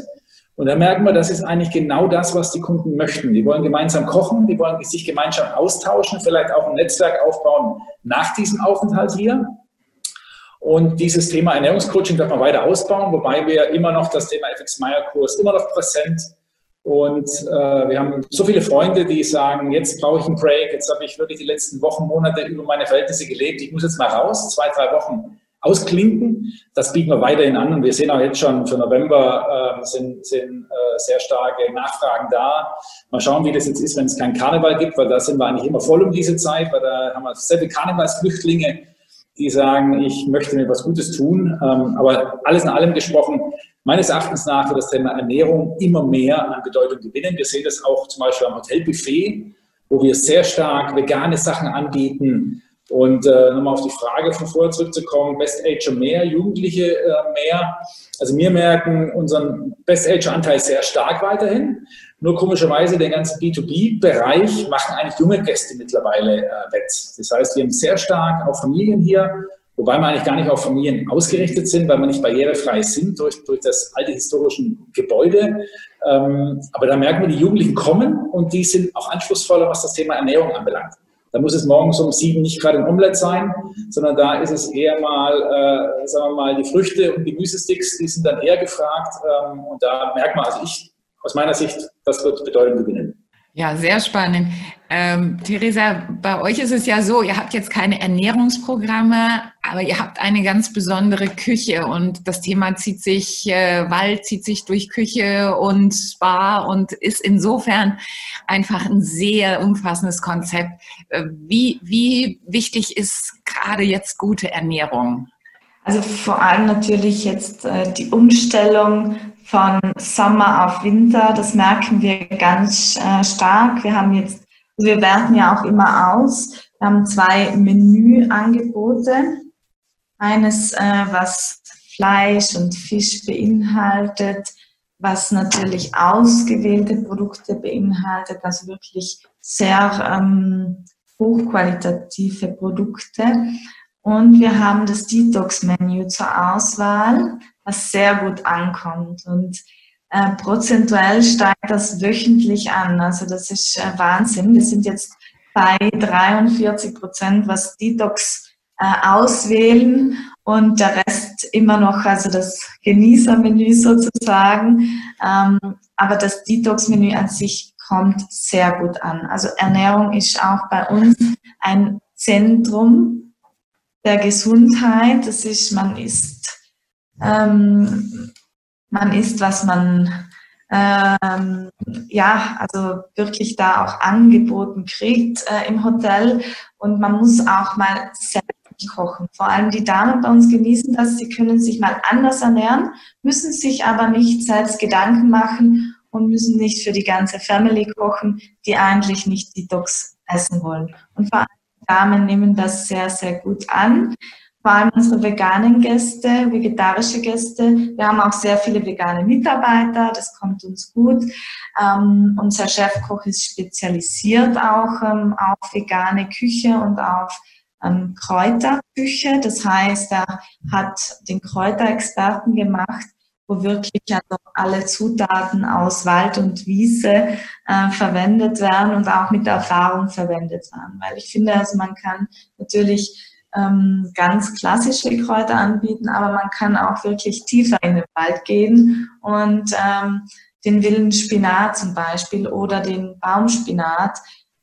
Und da merken wir, das ist eigentlich genau das, was die Kunden möchten. Die wollen gemeinsam kochen, die wollen sich gemeinsam austauschen, vielleicht auch ein Netzwerk aufbauen nach diesem Aufenthalt hier. Und dieses Thema Ernährungscoaching darf man weiter ausbauen, wobei wir immer noch das Thema FX Meyer Kurs immer noch präsent. Und äh, wir haben so viele Freunde, die sagen, jetzt brauche ich einen Break, jetzt habe ich wirklich die letzten Wochen, Monate über meine Verhältnisse gelebt, ich muss jetzt mal raus, zwei, drei Wochen ausklinken. Das bieten wir weiterhin an und wir sehen auch jetzt schon für November äh, sind, sind äh, sehr starke Nachfragen da. Mal schauen, wie das jetzt ist, wenn es keinen Karneval gibt, weil da sind wir eigentlich immer voll um diese Zeit, weil da haben wir sehr viele Karnevalsflüchtlinge, die sagen, ich möchte mir was Gutes tun. Ähm, aber alles in allem gesprochen, meines Erachtens nach wird das Thema Ernährung immer mehr an Bedeutung gewinnen. Wir sehen das auch zum Beispiel am Hotelbuffet, wo wir sehr stark vegane Sachen anbieten, und äh, nochmal auf die Frage von vorher zurückzukommen, Best Ager mehr, Jugendliche äh, mehr. Also wir merken unseren Best Ager Anteil sehr stark weiterhin. Nur komischerweise den ganzen B2B-Bereich machen eigentlich junge Gäste mittlerweile äh, wett. Das heißt, wir haben sehr stark auch Familien hier, wobei wir eigentlich gar nicht auf Familien ausgerichtet sind, weil wir nicht barrierefrei sind durch, durch das alte historische Gebäude. Ähm, aber da merken wir, die Jugendlichen kommen und die sind auch anspruchsvoller, was das Thema Ernährung anbelangt. Da muss es morgens um sieben nicht gerade ein Omelett sein, sondern da ist es eher mal, äh, sagen wir mal, die Früchte und Gemüsesticks, die sind dann eher gefragt. Ähm, und da merkt man, also ich, aus meiner Sicht, das wird Bedeutung gewinnen. Ja, sehr spannend. Ähm, Theresa, bei euch ist es ja so, ihr habt jetzt keine Ernährungsprogramme, aber ihr habt eine ganz besondere Küche und das Thema zieht sich, äh, Wald zieht sich durch Küche und Spa und ist insofern einfach ein sehr umfassendes Konzept. Äh, wie, wie wichtig ist gerade jetzt gute Ernährung? Also vor allem natürlich jetzt äh, die Umstellung von Sommer auf Winter, das merken wir ganz äh, stark. Wir haben jetzt, wir werten ja auch immer aus. Wir haben zwei Menüangebote. Eines, äh, was Fleisch und Fisch beinhaltet, was natürlich ausgewählte Produkte beinhaltet, also wirklich sehr ähm, hochqualitative Produkte. Und wir haben das Detox-Menü zur Auswahl, was sehr gut ankommt. Und äh, prozentuell steigt das wöchentlich an. Also das ist äh, Wahnsinn. Wir sind jetzt bei 43 Prozent, was Detox äh, auswählen und der Rest immer noch, also das Genießermenü sozusagen. Ähm, aber das Detox-Menü an sich kommt sehr gut an. Also Ernährung ist auch bei uns ein Zentrum der Gesundheit. Das ist, man isst, ähm, man isst, was man ähm, ja, also wirklich da auch angeboten kriegt äh, im Hotel. Und man muss auch mal selbst kochen. Vor allem die Damen bei uns genießen das, sie können sich mal anders ernähren, müssen sich aber nicht selbst Gedanken machen und müssen nicht für die ganze Family kochen, die eigentlich nicht Detox essen wollen. Und vor allem Damen nehmen das sehr, sehr gut an. Vor allem unsere veganen Gäste, vegetarische Gäste. Wir haben auch sehr viele vegane Mitarbeiter, das kommt uns gut. Ähm, unser Chefkoch ist spezialisiert auch ähm, auf vegane Küche und auf ähm, Kräuterküche. Das heißt, er hat den Kräuterexperten gemacht, wo wirklich also alle Zutaten aus Wald und Wiese äh, verwendet werden und auch mit Erfahrung verwendet werden. Weil ich finde, also man kann natürlich ähm, ganz klassische Kräuter anbieten, aber man kann auch wirklich tiefer in den Wald gehen und ähm, den wilden Spinat zum Beispiel oder den Baumspinat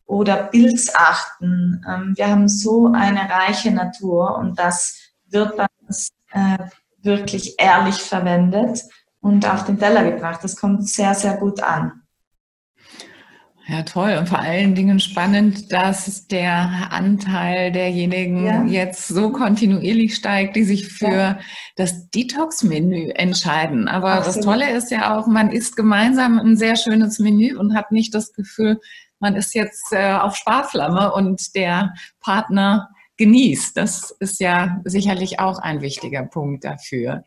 oder Pilzarten. Ähm, wir haben so eine reiche Natur und das wird bei uns äh, wirklich ehrlich verwendet und auf den Teller gebracht. Das kommt sehr, sehr gut an. Ja, toll. Und vor allen Dingen spannend, dass der Anteil derjenigen ja. jetzt so kontinuierlich steigt, die sich für ja. das Detox-Menü entscheiden. Aber Absolut. das Tolle ist ja auch, man isst gemeinsam ein sehr schönes Menü und hat nicht das Gefühl, man ist jetzt äh, auf Sparflamme und der Partner genießt. Das ist ja sicherlich auch ein wichtiger Punkt dafür.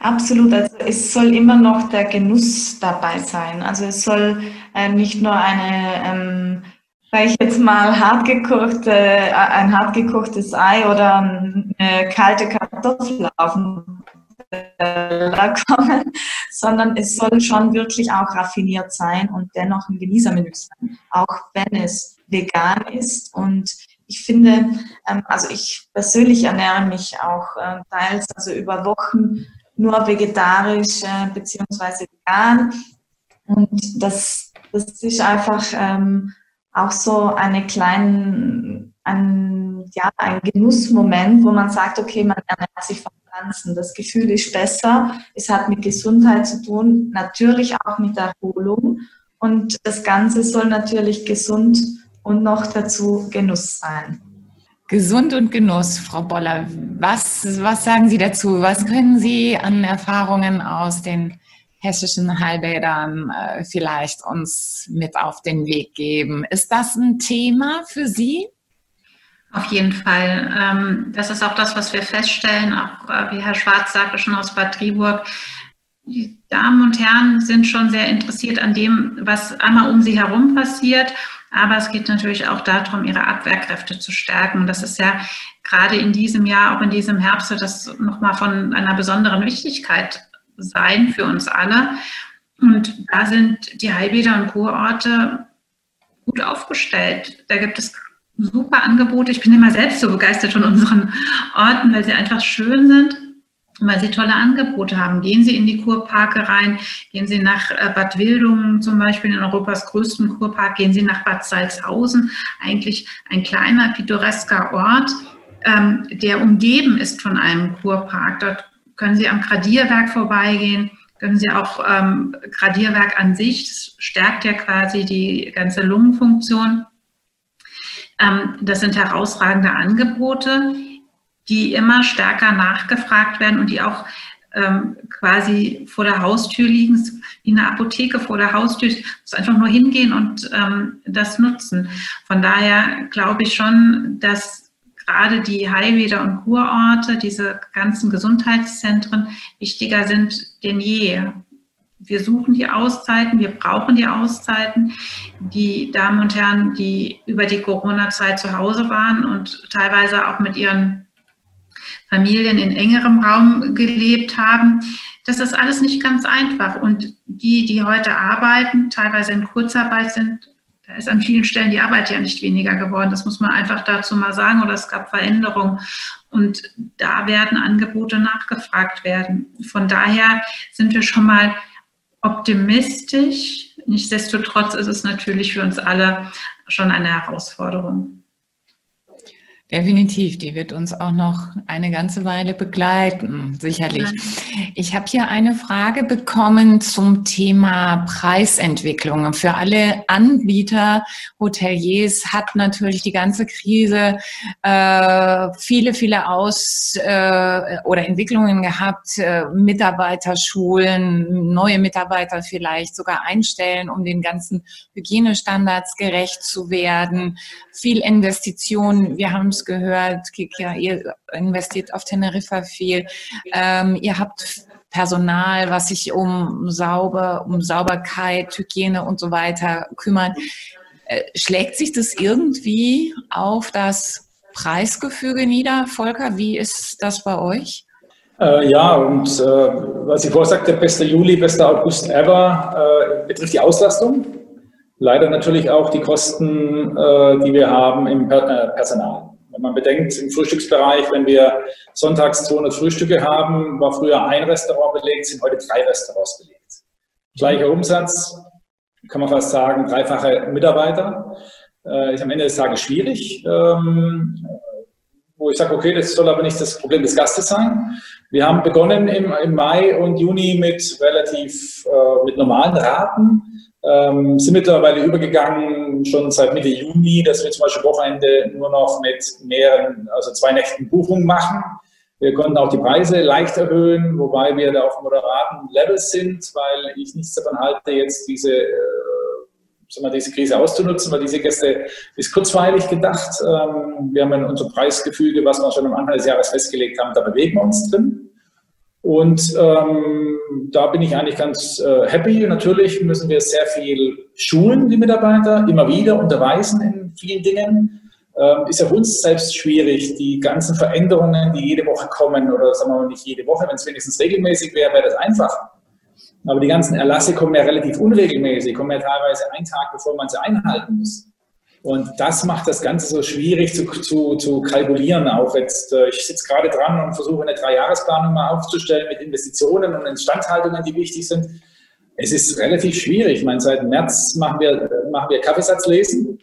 Absolut, also es soll immer noch der Genuss dabei sein. Also es soll äh, nicht nur eine, ähm, sag ich jetzt mal, hartgekochte, äh, ein hartgekochtes Ei oder eine kalte Kartoffel auf dem Teller kommen, sondern es soll schon wirklich auch raffiniert sein und dennoch ein Genießermenü sein, auch wenn es vegan ist. Und ich finde, ähm, also ich persönlich ernähre mich auch äh, teils, also über Wochen nur vegetarisch äh, beziehungsweise vegan. Und das, das ist einfach ähm, auch so eine kleine, ein, ja, ein Genussmoment, wo man sagt, okay, man ernährt sich von Pflanzen. Das Gefühl ist besser. Es hat mit Gesundheit zu tun, natürlich auch mit Erholung. Und das Ganze soll natürlich gesund und noch dazu Genuss sein. Gesund und Genuss, Frau Boller. Was, was sagen Sie dazu? Was können Sie an Erfahrungen aus den hessischen Heilbädern äh, vielleicht uns mit auf den Weg geben? Ist das ein Thema für Sie? Auf jeden Fall. Ähm, das ist auch das, was wir feststellen, auch äh, wie Herr Schwarz sagte schon aus Bad Triburg. Die Damen und Herren sind schon sehr interessiert an dem, was einmal um sie herum passiert aber es geht natürlich auch darum, ihre Abwehrkräfte zu stärken. Das ist ja gerade in diesem Jahr, auch in diesem Herbst, das nochmal von einer besonderen Wichtigkeit sein für uns alle. Und da sind die Heilbäder und Kurorte gut aufgestellt. Da gibt es super Angebote. Ich bin immer selbst so begeistert von unseren Orten, weil sie einfach schön sind weil sie tolle Angebote haben. Gehen Sie in die Kurparke rein, gehen Sie nach äh, Bad Wildungen zum Beispiel, in Europas größten Kurpark, gehen Sie nach Bad Salzhausen, eigentlich ein kleiner, pittoresker Ort, ähm, der umgeben ist von einem Kurpark. Dort können Sie am Gradierwerk vorbeigehen, können Sie auch ähm, Gradierwerk an sich, das stärkt ja quasi die ganze Lungenfunktion. Ähm, das sind herausragende Angebote die immer stärker nachgefragt werden und die auch ähm, quasi vor der Haustür liegen, wie eine Apotheke vor der Haustür. Ich muss einfach nur hingehen und ähm, das nutzen. Von daher glaube ich schon, dass gerade die Heilbäder und Kurorte, diese ganzen Gesundheitszentren wichtiger sind denn je. Wir suchen die Auszeiten, wir brauchen die Auszeiten. Die Damen und Herren, die über die Corona-Zeit zu Hause waren und teilweise auch mit ihren Familien in engerem Raum gelebt haben. Das ist alles nicht ganz einfach. Und die, die heute arbeiten, teilweise in Kurzarbeit sind, da ist an vielen Stellen die Arbeit ja nicht weniger geworden. Das muss man einfach dazu mal sagen. Oder es gab Veränderungen. Und da werden Angebote nachgefragt werden. Von daher sind wir schon mal optimistisch. Nichtsdestotrotz ist es natürlich für uns alle schon eine Herausforderung. Definitiv, die wird uns auch noch eine ganze Weile begleiten, sicherlich. Ich habe hier eine Frage bekommen zum Thema Preisentwicklung. Für alle Anbieter, Hoteliers hat natürlich die ganze Krise äh, viele, viele Aus- äh, oder Entwicklungen gehabt, äh, Mitarbeiterschulen, neue Mitarbeiter vielleicht sogar einstellen, um den ganzen Hygienestandards gerecht zu werden. Viel Investitionen. Wir haben gehört, Kika, ihr investiert auf Teneriffa viel. Ähm, ihr habt Personal, was sich um sauber, um Sauberkeit, Hygiene und so weiter kümmert. Äh, schlägt sich das irgendwie auf das Preisgefüge nieder, Volker? Wie ist das bei euch? Äh, ja, und äh, was ich vorher sagte, bester Juli, bester August ever, äh, betrifft die Auslastung. Leider natürlich auch die Kosten, äh, die wir haben im äh, Personal. Wenn man bedenkt, im Frühstücksbereich, wenn wir sonntags 200 Frühstücke haben, war früher ein Restaurant belegt, sind heute drei Restaurants belegt. Gleicher Umsatz, kann man fast sagen, dreifache Mitarbeiter. Äh, ist am Ende des Tages schwierig. Ähm, wo ich sage, okay, das soll aber nicht das Problem des Gastes sein. Wir haben begonnen im, im Mai und Juni mit relativ äh, mit normalen Raten ähm, sind mittlerweile übergegangen, schon seit Mitte Juni, dass wir zum Beispiel Wochenende nur noch mit mehreren, also zwei Nächten Buchungen machen. Wir konnten auch die Preise leicht erhöhen, wobei wir da auf moderaten Level sind, weil ich nichts davon halte, jetzt diese, äh, sagen wir, diese Krise auszunutzen, weil diese Gäste ist kurzweilig gedacht. Ähm, wir haben unser Preisgefüge, was wir schon am Anfang des Jahres festgelegt haben, da bewegen wir uns drin. Und ähm, da bin ich eigentlich ganz äh, happy. Natürlich müssen wir sehr viel schulen, die Mitarbeiter, immer wieder unterweisen in vielen Dingen. Ähm, ist ja für uns selbst schwierig, die ganzen Veränderungen, die jede Woche kommen, oder sagen wir mal nicht jede Woche, wenn es wenigstens regelmäßig wäre, wäre das einfach. Aber die ganzen Erlasse kommen ja relativ unregelmäßig, kommen ja teilweise einen Tag, bevor man sie einhalten muss. Und das macht das Ganze so schwierig zu, zu, zu kalkulieren. Auch jetzt, äh, ich sitze gerade dran und versuche eine Dreijahresplanung mal aufzustellen mit Investitionen und Instandhaltungen, die wichtig sind. Es ist relativ schwierig. Ich meine, seit März machen wir, machen wir Kaffeesatzlesen.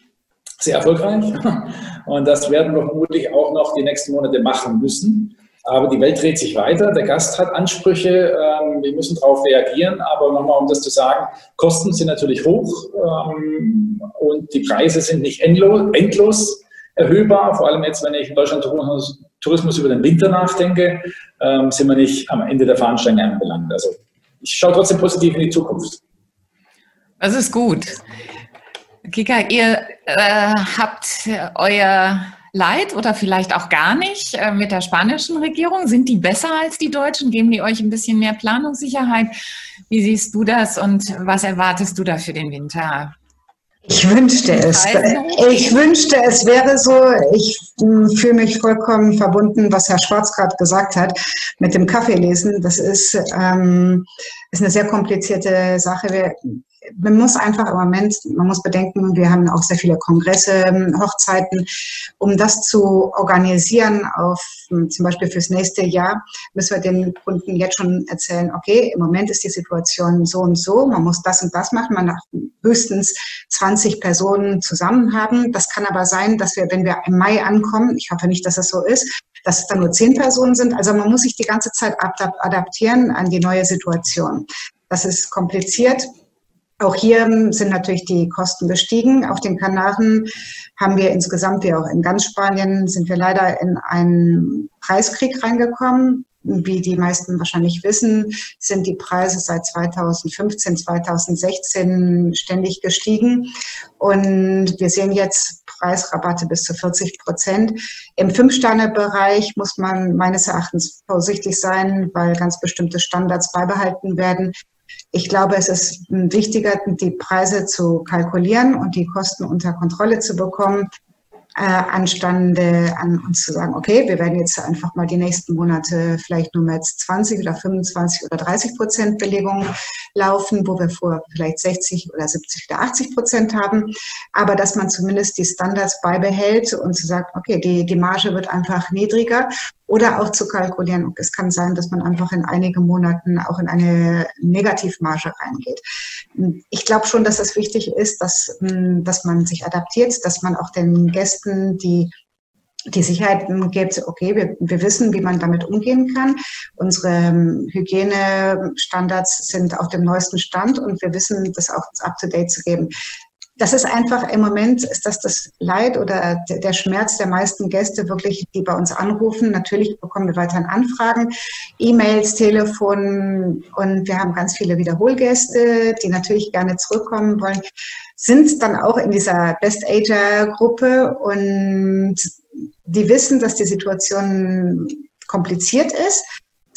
Sehr erfolgreich. *laughs* Und das werden wir vermutlich auch noch die nächsten Monate machen müssen. Aber die Welt dreht sich weiter, der Gast hat Ansprüche, ähm, wir müssen darauf reagieren. Aber nochmal, um das zu sagen, Kosten sind natürlich hoch ähm, und die Preise sind nicht endlos, endlos erhöhbar. Vor allem jetzt, wenn ich in Deutschland Tourismus über den Winter nachdenke, ähm, sind wir nicht am Ende der Fahnenstange anbelangt. Also ich schaue trotzdem positiv in die Zukunft. Das ist gut. Kika, ihr äh, habt euer Leid oder vielleicht auch gar nicht äh, mit der spanischen Regierung? Sind die besser als die Deutschen? Geben die euch ein bisschen mehr Planungssicherheit? Wie siehst du das und was erwartest du da für den Winter? Ich wünschte es. Ich wünschte, es wäre so. Ich hm, fühle mich vollkommen verbunden, was Herr Schwarz gerade gesagt hat, mit dem Kaffeelesen. Das ist, ähm, ist eine sehr komplizierte Sache. Wir, man muss einfach im Moment, man muss bedenken, wir haben auch sehr viele Kongresse, ähm, Hochzeiten, um das zu organisieren, auf hm, zum Beispiel fürs nächste Jahr, müssen wir den Kunden jetzt schon erzählen, okay, im Moment ist die Situation so und so, man muss das und das machen, man darf höchstens 20 Personen zusammen haben. Das kann aber sein, dass wir, wenn wir im Mai ankommen, ich hoffe nicht, dass das so ist, dass es dann nur 10 Personen sind. Also man muss sich die ganze Zeit adaptieren an die neue Situation. Das ist kompliziert. Auch hier sind natürlich die Kosten gestiegen. Auf den Kanaren haben wir insgesamt, wie auch in ganz Spanien, sind wir leider in einen Preiskrieg reingekommen. Wie die meisten wahrscheinlich wissen, sind die Preise seit 2015, 2016 ständig gestiegen. Und wir sehen jetzt Preisrabatte bis zu 40 Prozent. Im Fünf-Sterne-Bereich muss man meines Erachtens vorsichtig sein, weil ganz bestimmte Standards beibehalten werden. Ich glaube, es ist wichtiger, die Preise zu kalkulieren und die Kosten unter Kontrolle zu bekommen, äh, anstande an uns zu sagen, okay, wir werden jetzt einfach mal die nächsten Monate vielleicht nur mit 20 oder 25 oder 30 Prozent Belegung laufen, wo wir vorher vielleicht 60 oder 70 oder 80 Prozent haben, aber dass man zumindest die Standards beibehält und zu sagen, okay, die, die Marge wird einfach niedriger oder auch zu kalkulieren. Es kann sein, dass man einfach in einigen Monaten auch in eine Negativmarge reingeht. Ich glaube schon, dass es wichtig ist, dass, dass man sich adaptiert, dass man auch den Gästen die die Sicherheit gibt, okay, wir, wir wissen, wie man damit umgehen kann. Unsere ähm, Hygienestandards sind auf dem neuesten Stand und wir wissen, das auch up-to-date zu geben das ist einfach im Moment, ist das das Leid oder der Schmerz der meisten Gäste wirklich, die bei uns anrufen. Natürlich bekommen wir weiterhin Anfragen, E-Mails, Telefon und wir haben ganz viele Wiederholgäste, die natürlich gerne zurückkommen wollen, sind dann auch in dieser Best Ager Gruppe und die wissen, dass die Situation kompliziert ist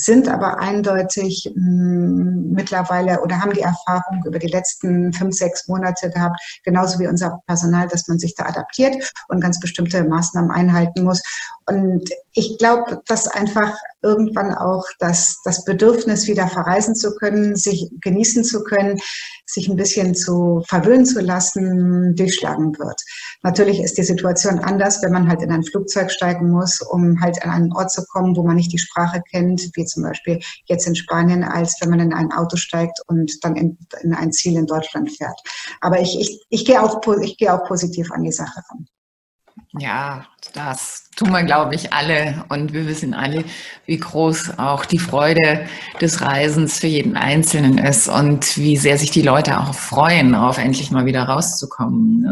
sind aber eindeutig mh, hm, mittlerweile oder haben die Erfahrung über die letzten fünf, sechs Monate gehabt, genauso wie unser Personal, dass man sich da adaptiert und ganz bestimmte Maßnahmen einhalten muss. Und ich glaube, dass einfach irgendwann auch das, das Bedürfnis, wieder verreisen zu können, sich genießen zu können, sich ein bisschen zu verwöhnen zu lassen, durchschlagen wird. Natürlich ist die Situation anders, wenn man halt in ein Flugzeug steigen muss, um halt an einen Ort zu kommen, wo man nicht die Sprache kennt, wie zum Beispiel jetzt in Spanien, als wenn man in ein Auto steigt und dann in, in ein Ziel in Deutschland fährt. Aber ich, ich, ich gehe auch, ich gehe auch positiv an die Sache ran. Ja, das tun wir, glaube ich, alle. Und wir wissen alle, wie groß auch die Freude des Reisens für jeden Einzelnen ist und wie sehr sich die Leute auch freuen, darauf endlich mal wieder rauszukommen.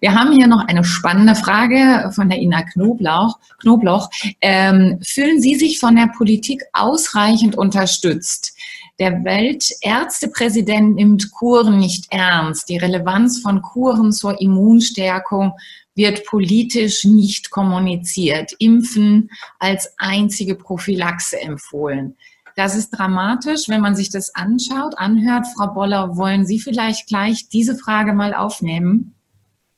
Wir haben hier noch eine spannende Frage von der Ina Knoblauch. Knobloch. Ähm, fühlen Sie sich von der Politik ausreichend unterstützt? Der Weltärztepräsident nimmt Kuren nicht ernst. Die Relevanz von Kuren zur Immunstärkung wird politisch nicht kommuniziert. Impfen als einzige Prophylaxe empfohlen. Das ist dramatisch, wenn man sich das anschaut, anhört. Frau Boller, wollen Sie vielleicht gleich diese Frage mal aufnehmen?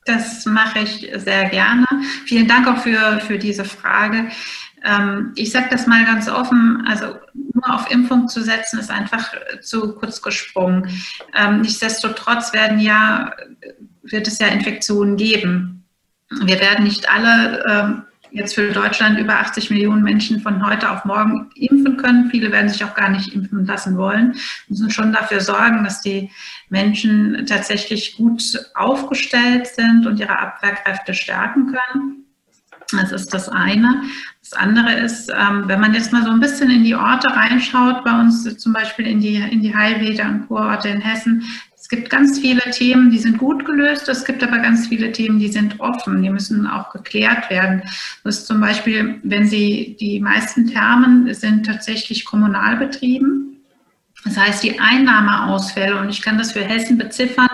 Das mache ich sehr gerne. Vielen Dank auch für, für diese Frage. Ähm, ich sage das mal ganz offen, also nur auf Impfung zu setzen, ist einfach zu kurz gesprungen. Ähm, nichtsdestotrotz werden ja, wird es ja Infektionen geben. Wir werden nicht alle ähm, jetzt für Deutschland über 80 Millionen Menschen von heute auf morgen impfen können. Viele werden sich auch gar nicht impfen lassen wollen. Wir müssen schon dafür sorgen, dass die Menschen tatsächlich gut aufgestellt sind und ihre Abwehrkräfte stärken können. Das ist das eine. Das andere ist, ähm, wenn man jetzt mal so ein bisschen in die Orte reinschaut, bei uns zum Beispiel in die, in die Heilbäder und Kurorte in Hessen, es gibt ganz viele Themen, die sind gut gelöst. Es gibt aber ganz viele Themen, die sind offen. Die müssen auch geklärt werden. Das ist zum Beispiel, wenn Sie, die meisten Thermen sind tatsächlich kommunal betrieben. Das heißt, die Einnahmeausfälle, und ich kann das für Hessen beziffern,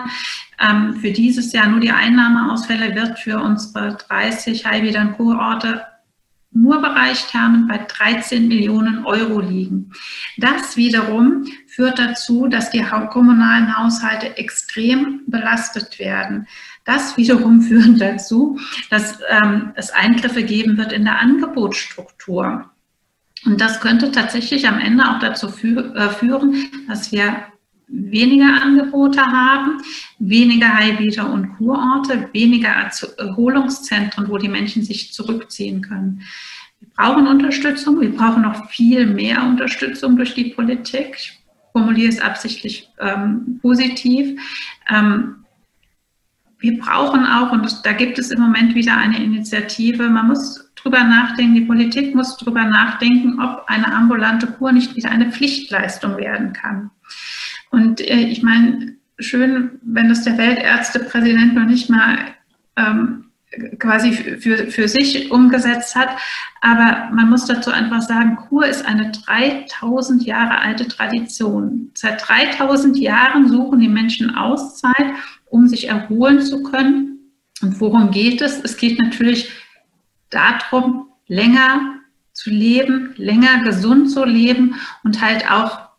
ähm, für dieses Jahr nur die Einnahmeausfälle wird für unsere 30 Heilbäder Kurorte nur Bereich Thermen bei 13 Millionen Euro liegen. Das wiederum führt dazu, dass die kommunalen Haushalte extrem belastet werden. Das wiederum *laughs* führt dazu, dass ähm, es Eingriffe geben wird in der Angebotsstruktur. Und das könnte tatsächlich am Ende auch dazu fü äh, führen, dass wir weniger Angebote haben, weniger Heilbäder und Kurorte, weniger Erholungszentren, wo die Menschen sich zurückziehen können. Wir brauchen Unterstützung, wir brauchen noch viel mehr Unterstützung durch die Politik. Ich formuliere es absichtlich ähm, positiv. Ähm, wir brauchen auch, und da gibt es im Moment wieder eine Initiative, man muss drüber nachdenken, die Politik muss drüber nachdenken, ob eine ambulante Kur nicht wieder eine Pflichtleistung werden kann. Und äh, ich meine, schön, wenn das der Weltärztepräsident noch nicht mal ähm, quasi für, für sich umgesetzt hat. Aber man muss dazu einfach sagen, Kur ist eine 3000 Jahre alte Tradition. Seit 3000 Jahren suchen die Menschen Auszeit, um sich erholen zu können. Und worum geht es? Es geht natürlich darum, länger zu leben, länger gesund zu leben und halt auch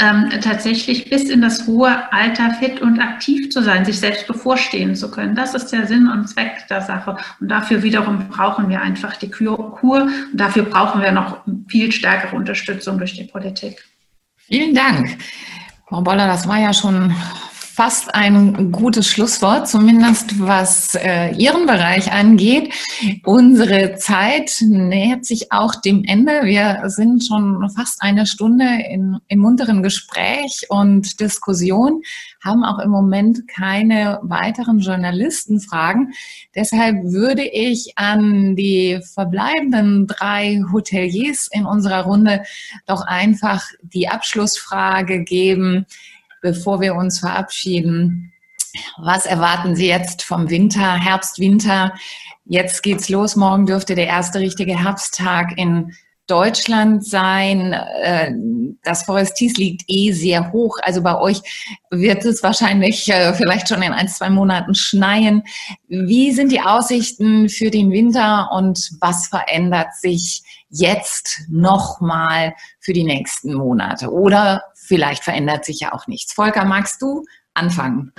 ähm, tatsächlich bis in das hohe Alter fit und aktiv zu sein, sich selbst bevorstehen zu können. Das ist der Sinn und Zweck der Sache. Und dafür wiederum brauchen wir einfach die Kur. Und dafür brauchen wir noch viel stärkere Unterstützung durch die Politik. Vielen Dank. Frau Boller, das war ja schon fast ein gutes Schlusswort, zumindest was äh, Ihren Bereich angeht. Unsere Zeit nähert sich auch dem Ende. Wir sind schon fast eine Stunde in, in munteren Gespräch und Diskussion, haben auch im Moment keine weiteren Journalistenfragen. Deshalb würde ich an die verbleibenden drei Hoteliers in unserer Runde doch einfach die Abschlussfrage geben bevor wir uns verabschieden. Was erwarten Sie jetzt vom Winter, Herbst, Winter? Jetzt geht's los. Morgen dürfte der erste richtige Herbsttag in Deutschland sein. Äh, das Forestis liegt eh sehr hoch. Also bei euch wird es wahrscheinlich äh, vielleicht schon in ein, zwei Monaten schneien. Wie sind die Aussichten für den Winter und was verändert sich jetzt nochmal für die nächsten Monate? Oder vielleicht verändert sich ja auch nichts. Volker, magst du anfangen?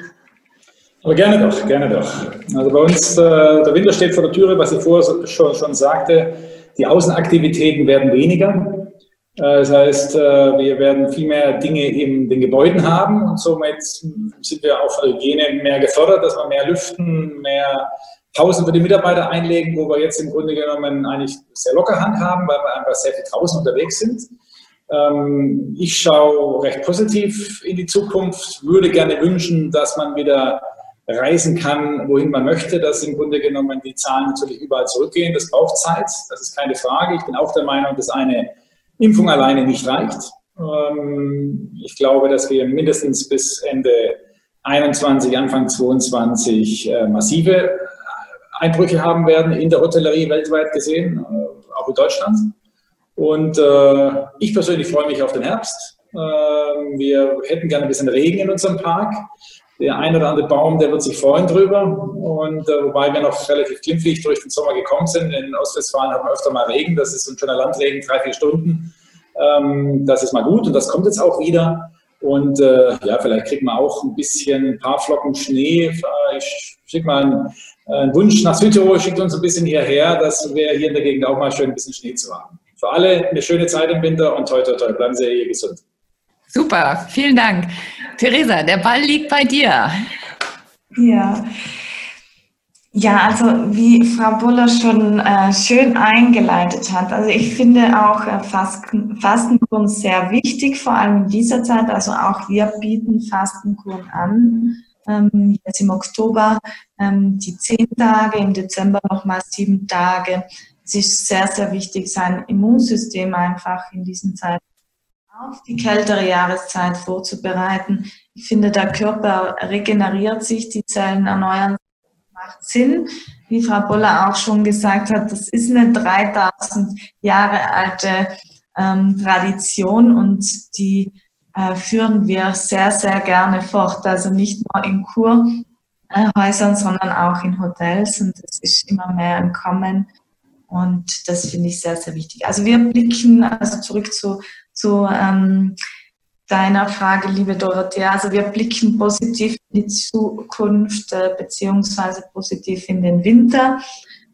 Aber gerne doch, gerne doch. Also bei uns, äh, der Winter steht vor der Türe, was ich vorher schon, schon sagte. Die Außenaktivitäten werden weniger. Äh, das heißt, äh, wir werden viel mehr Dinge in den Gebäuden haben und somit sind wir auch für Hygiene mehr gefördert, dass wir mehr lüften, mehr Pausen für die Mitarbeiter einlegen, wo wir jetzt im Grunde genommen eigentlich sehr locker handhaben, weil wir einfach sehr viel draußen unterwegs sind. Ähm, ich schaue recht positiv in die Zukunft, würde gerne wünschen, dass man wieder reisen kann, wohin man möchte, dass im Grunde genommen die Zahlen natürlich überall zurückgehen. Das braucht Zeit, das ist keine Frage. Ich bin auch der Meinung, dass eine Impfung alleine nicht reicht. Ähm, ich glaube, dass wir mindestens bis Ende 21, Anfang 22 äh, massive Einbrüche haben werden in der Hotellerie weltweit gesehen, äh, auch in Deutschland. Und äh, ich persönlich freue mich auf den Herbst. Äh, wir hätten gerne ein bisschen Regen in unserem Park. Der ein oder andere Baum, der wird sich freuen drüber. Und äh, wobei wir noch relativ glimpflich durch den Sommer gekommen sind. In Ostwestfalen haben wir öfter mal Regen. Das ist ein schöner Landregen, drei, vier Stunden. Ähm, das ist mal gut und das kommt jetzt auch wieder. Und äh, ja, vielleicht kriegen wir auch ein bisschen ein paar Flocken Schnee. Ich schicke mal einen, einen Wunsch nach Südtirol, schickt uns ein bisschen hierher, dass wir hier in der Gegend auch mal schön ein bisschen Schnee zu haben für alle eine schöne Zeit im Winter und toi, toi, toi, bleiben Sie hier gesund. Super, vielen Dank. Theresa, der Ball liegt bei dir. Ja. Ja, also wie Frau Buller schon äh, schön eingeleitet hat, also ich finde auch äh, Fasten, Fastenkuren sehr wichtig, vor allem in dieser Zeit. Also auch wir bieten Fastenkuren an. Ähm, jetzt im Oktober ähm, die zehn Tage, im Dezember nochmal sieben Tage es ist sehr, sehr wichtig, sein Immunsystem einfach in diesen Zeiten auf die kältere Jahreszeit vorzubereiten. Ich finde, der Körper regeneriert sich, die Zellen erneuern, macht Sinn. Wie Frau Boller auch schon gesagt hat, das ist eine 3000 Jahre alte ähm, Tradition und die äh, führen wir sehr, sehr gerne fort. Also nicht nur in Kurhäusern, sondern auch in Hotels und es ist immer mehr im Kommen. Und das finde ich sehr, sehr wichtig. Also wir blicken, also zurück zu, zu ähm, deiner Frage, liebe Dorothea, also wir blicken positiv in die Zukunft, äh, beziehungsweise positiv in den Winter.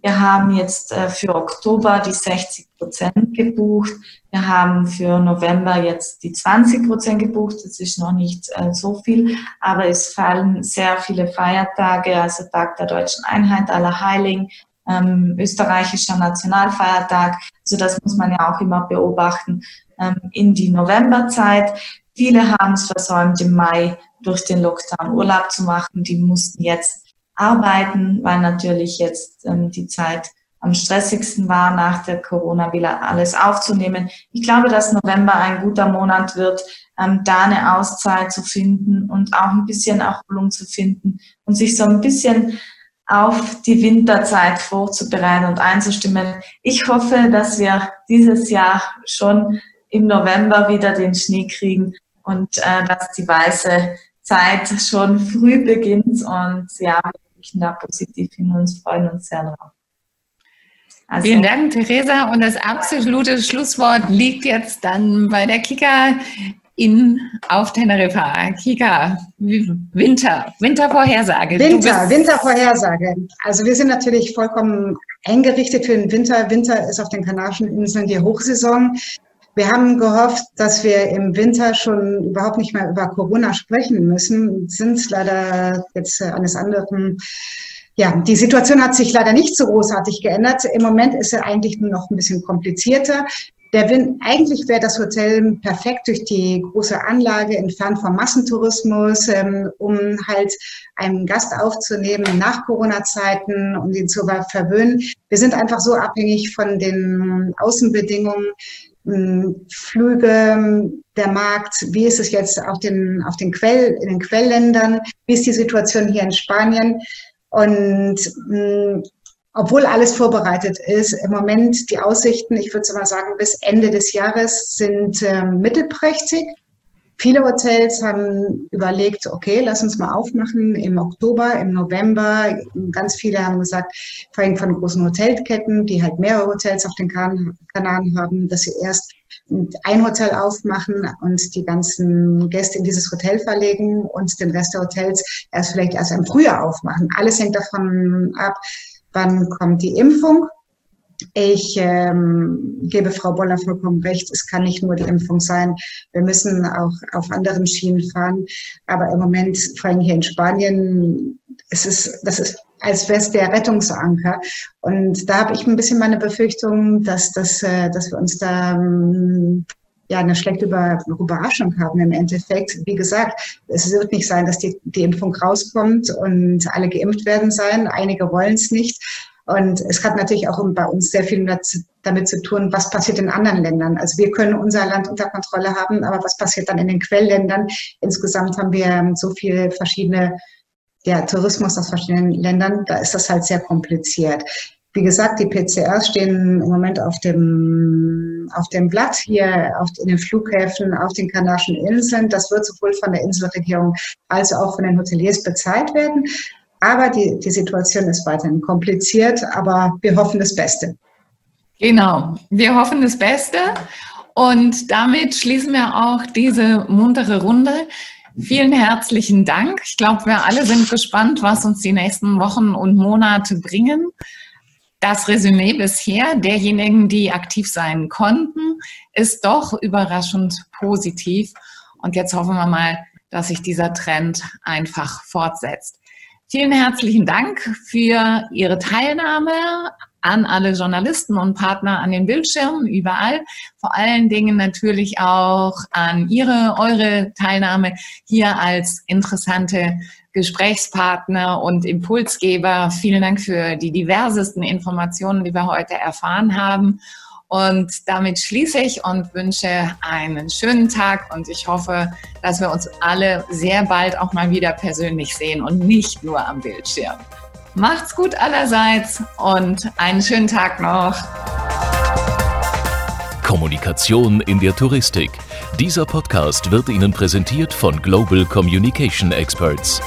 Wir haben jetzt äh, für Oktober die 60 Prozent gebucht. Wir haben für November jetzt die 20 Prozent gebucht. Das ist noch nicht äh, so viel, aber es fallen sehr viele Feiertage, also Tag der Deutschen Einheit, Allerheiligen, ähm, österreichischer Nationalfeiertag. Also das muss man ja auch immer beobachten ähm, in die Novemberzeit. Viele haben es versäumt, im Mai durch den Lockdown Urlaub zu machen. Die mussten jetzt arbeiten, weil natürlich jetzt ähm, die Zeit am stressigsten war, nach der Corona wieder alles aufzunehmen. Ich glaube, dass November ein guter Monat wird, ähm, da eine Auszeit zu finden und auch ein bisschen Erholung zu finden und sich so ein bisschen auf die Winterzeit vorzubereiten und einzustimmen. Ich hoffe, dass wir dieses Jahr schon im November wieder den Schnee kriegen und äh, dass die weiße Zeit schon früh beginnt und ja, wir da positiv hin und freuen uns sehr drauf. Also, Vielen Dank, Theresa. Und das absolute Schlusswort liegt jetzt dann bei der Kika in, auf Teneriffa. Kika, Winter, Wintervorhersage. Winter, Wintervorhersage. Also wir sind natürlich vollkommen eingerichtet für den Winter. Winter ist auf den Kanarischen Inseln die Hochsaison. Wir haben gehofft, dass wir im Winter schon überhaupt nicht mehr über Corona sprechen müssen, sind leider jetzt eines anderen ja, die Situation hat sich leider nicht so großartig geändert. Im Moment ist er eigentlich nur noch ein bisschen komplizierter. Der Wind, eigentlich wäre das Hotel perfekt durch die große Anlage entfernt vom Massentourismus, ähm, um halt einen Gast aufzunehmen nach Corona-Zeiten, um ihn zu verwöhnen. Wir sind einfach so abhängig von den Außenbedingungen, Flüge, der Markt, wie ist es jetzt auf den, auf den Quell, in den Quellländern, wie ist die Situation hier in Spanien? Und mh, obwohl alles vorbereitet ist, im Moment die Aussichten, ich würde mal sagen, bis Ende des Jahres sind äh, mittelprächtig. Viele Hotels haben überlegt, okay, lass uns mal aufmachen im Oktober, im November. Ganz viele haben gesagt, vor allem von großen Hotelketten, die halt mehrere Hotels auf den Kanaren haben, dass sie erst ein Hotel aufmachen und die ganzen Gäste in dieses Hotel verlegen und den Rest der Hotels erst vielleicht erst im Frühjahr aufmachen. Alles hängt davon ab, wann kommt die Impfung. Ich ähm, gebe Frau Boller vollkommen recht, es kann nicht nur die Impfung sein. Wir müssen auch auf anderen Schienen fahren. Aber im Moment, vor allem hier in Spanien, ist es, das ist als wäre es der Rettungsanker. Und da habe ich ein bisschen meine Befürchtung, dass, das, äh, dass wir uns da ähm, ja eine schlechte Überraschung haben im Endeffekt. Wie gesagt, es wird nicht sein, dass die, die Impfung rauskommt und alle geimpft werden sein. Einige wollen es nicht. Und es hat natürlich auch bei uns sehr viel damit zu tun, was passiert in anderen Ländern. Also wir können unser Land unter Kontrolle haben, aber was passiert dann in den Quellländern? Insgesamt haben wir so viele verschiedene ja, Tourismus aus verschiedenen Ländern, da ist das halt sehr kompliziert. Wie gesagt, die PCRs stehen im Moment auf dem, auf dem Blatt hier auf, in den Flughäfen auf den Kanarischen Inseln. Das wird sowohl von der Inselregierung als auch von den Hoteliers bezahlt werden. Aber die, die Situation ist weiterhin kompliziert, aber wir hoffen das Beste. Genau, wir hoffen das Beste. Und damit schließen wir auch diese muntere Runde. Vielen herzlichen Dank. Ich glaube, wir alle sind gespannt, was uns die nächsten Wochen und Monate bringen. Das Resümee bisher derjenigen, die aktiv sein konnten, ist doch überraschend positiv. Und jetzt hoffen wir mal, dass sich dieser Trend einfach fortsetzt. Vielen herzlichen Dank für Ihre Teilnahme an alle Journalisten und Partner an den Bildschirmen überall. Vor allen Dingen natürlich auch an Ihre, eure Teilnahme hier als interessante Gesprächspartner und Impulsgeber. Vielen Dank für die diversesten Informationen, die wir heute erfahren haben. Und damit schließe ich und wünsche einen schönen Tag und ich hoffe, dass wir uns alle sehr bald auch mal wieder persönlich sehen und nicht nur am Bildschirm. Macht's gut allerseits und einen schönen Tag noch. Kommunikation in der Touristik. Dieser Podcast wird Ihnen präsentiert von Global Communication Experts.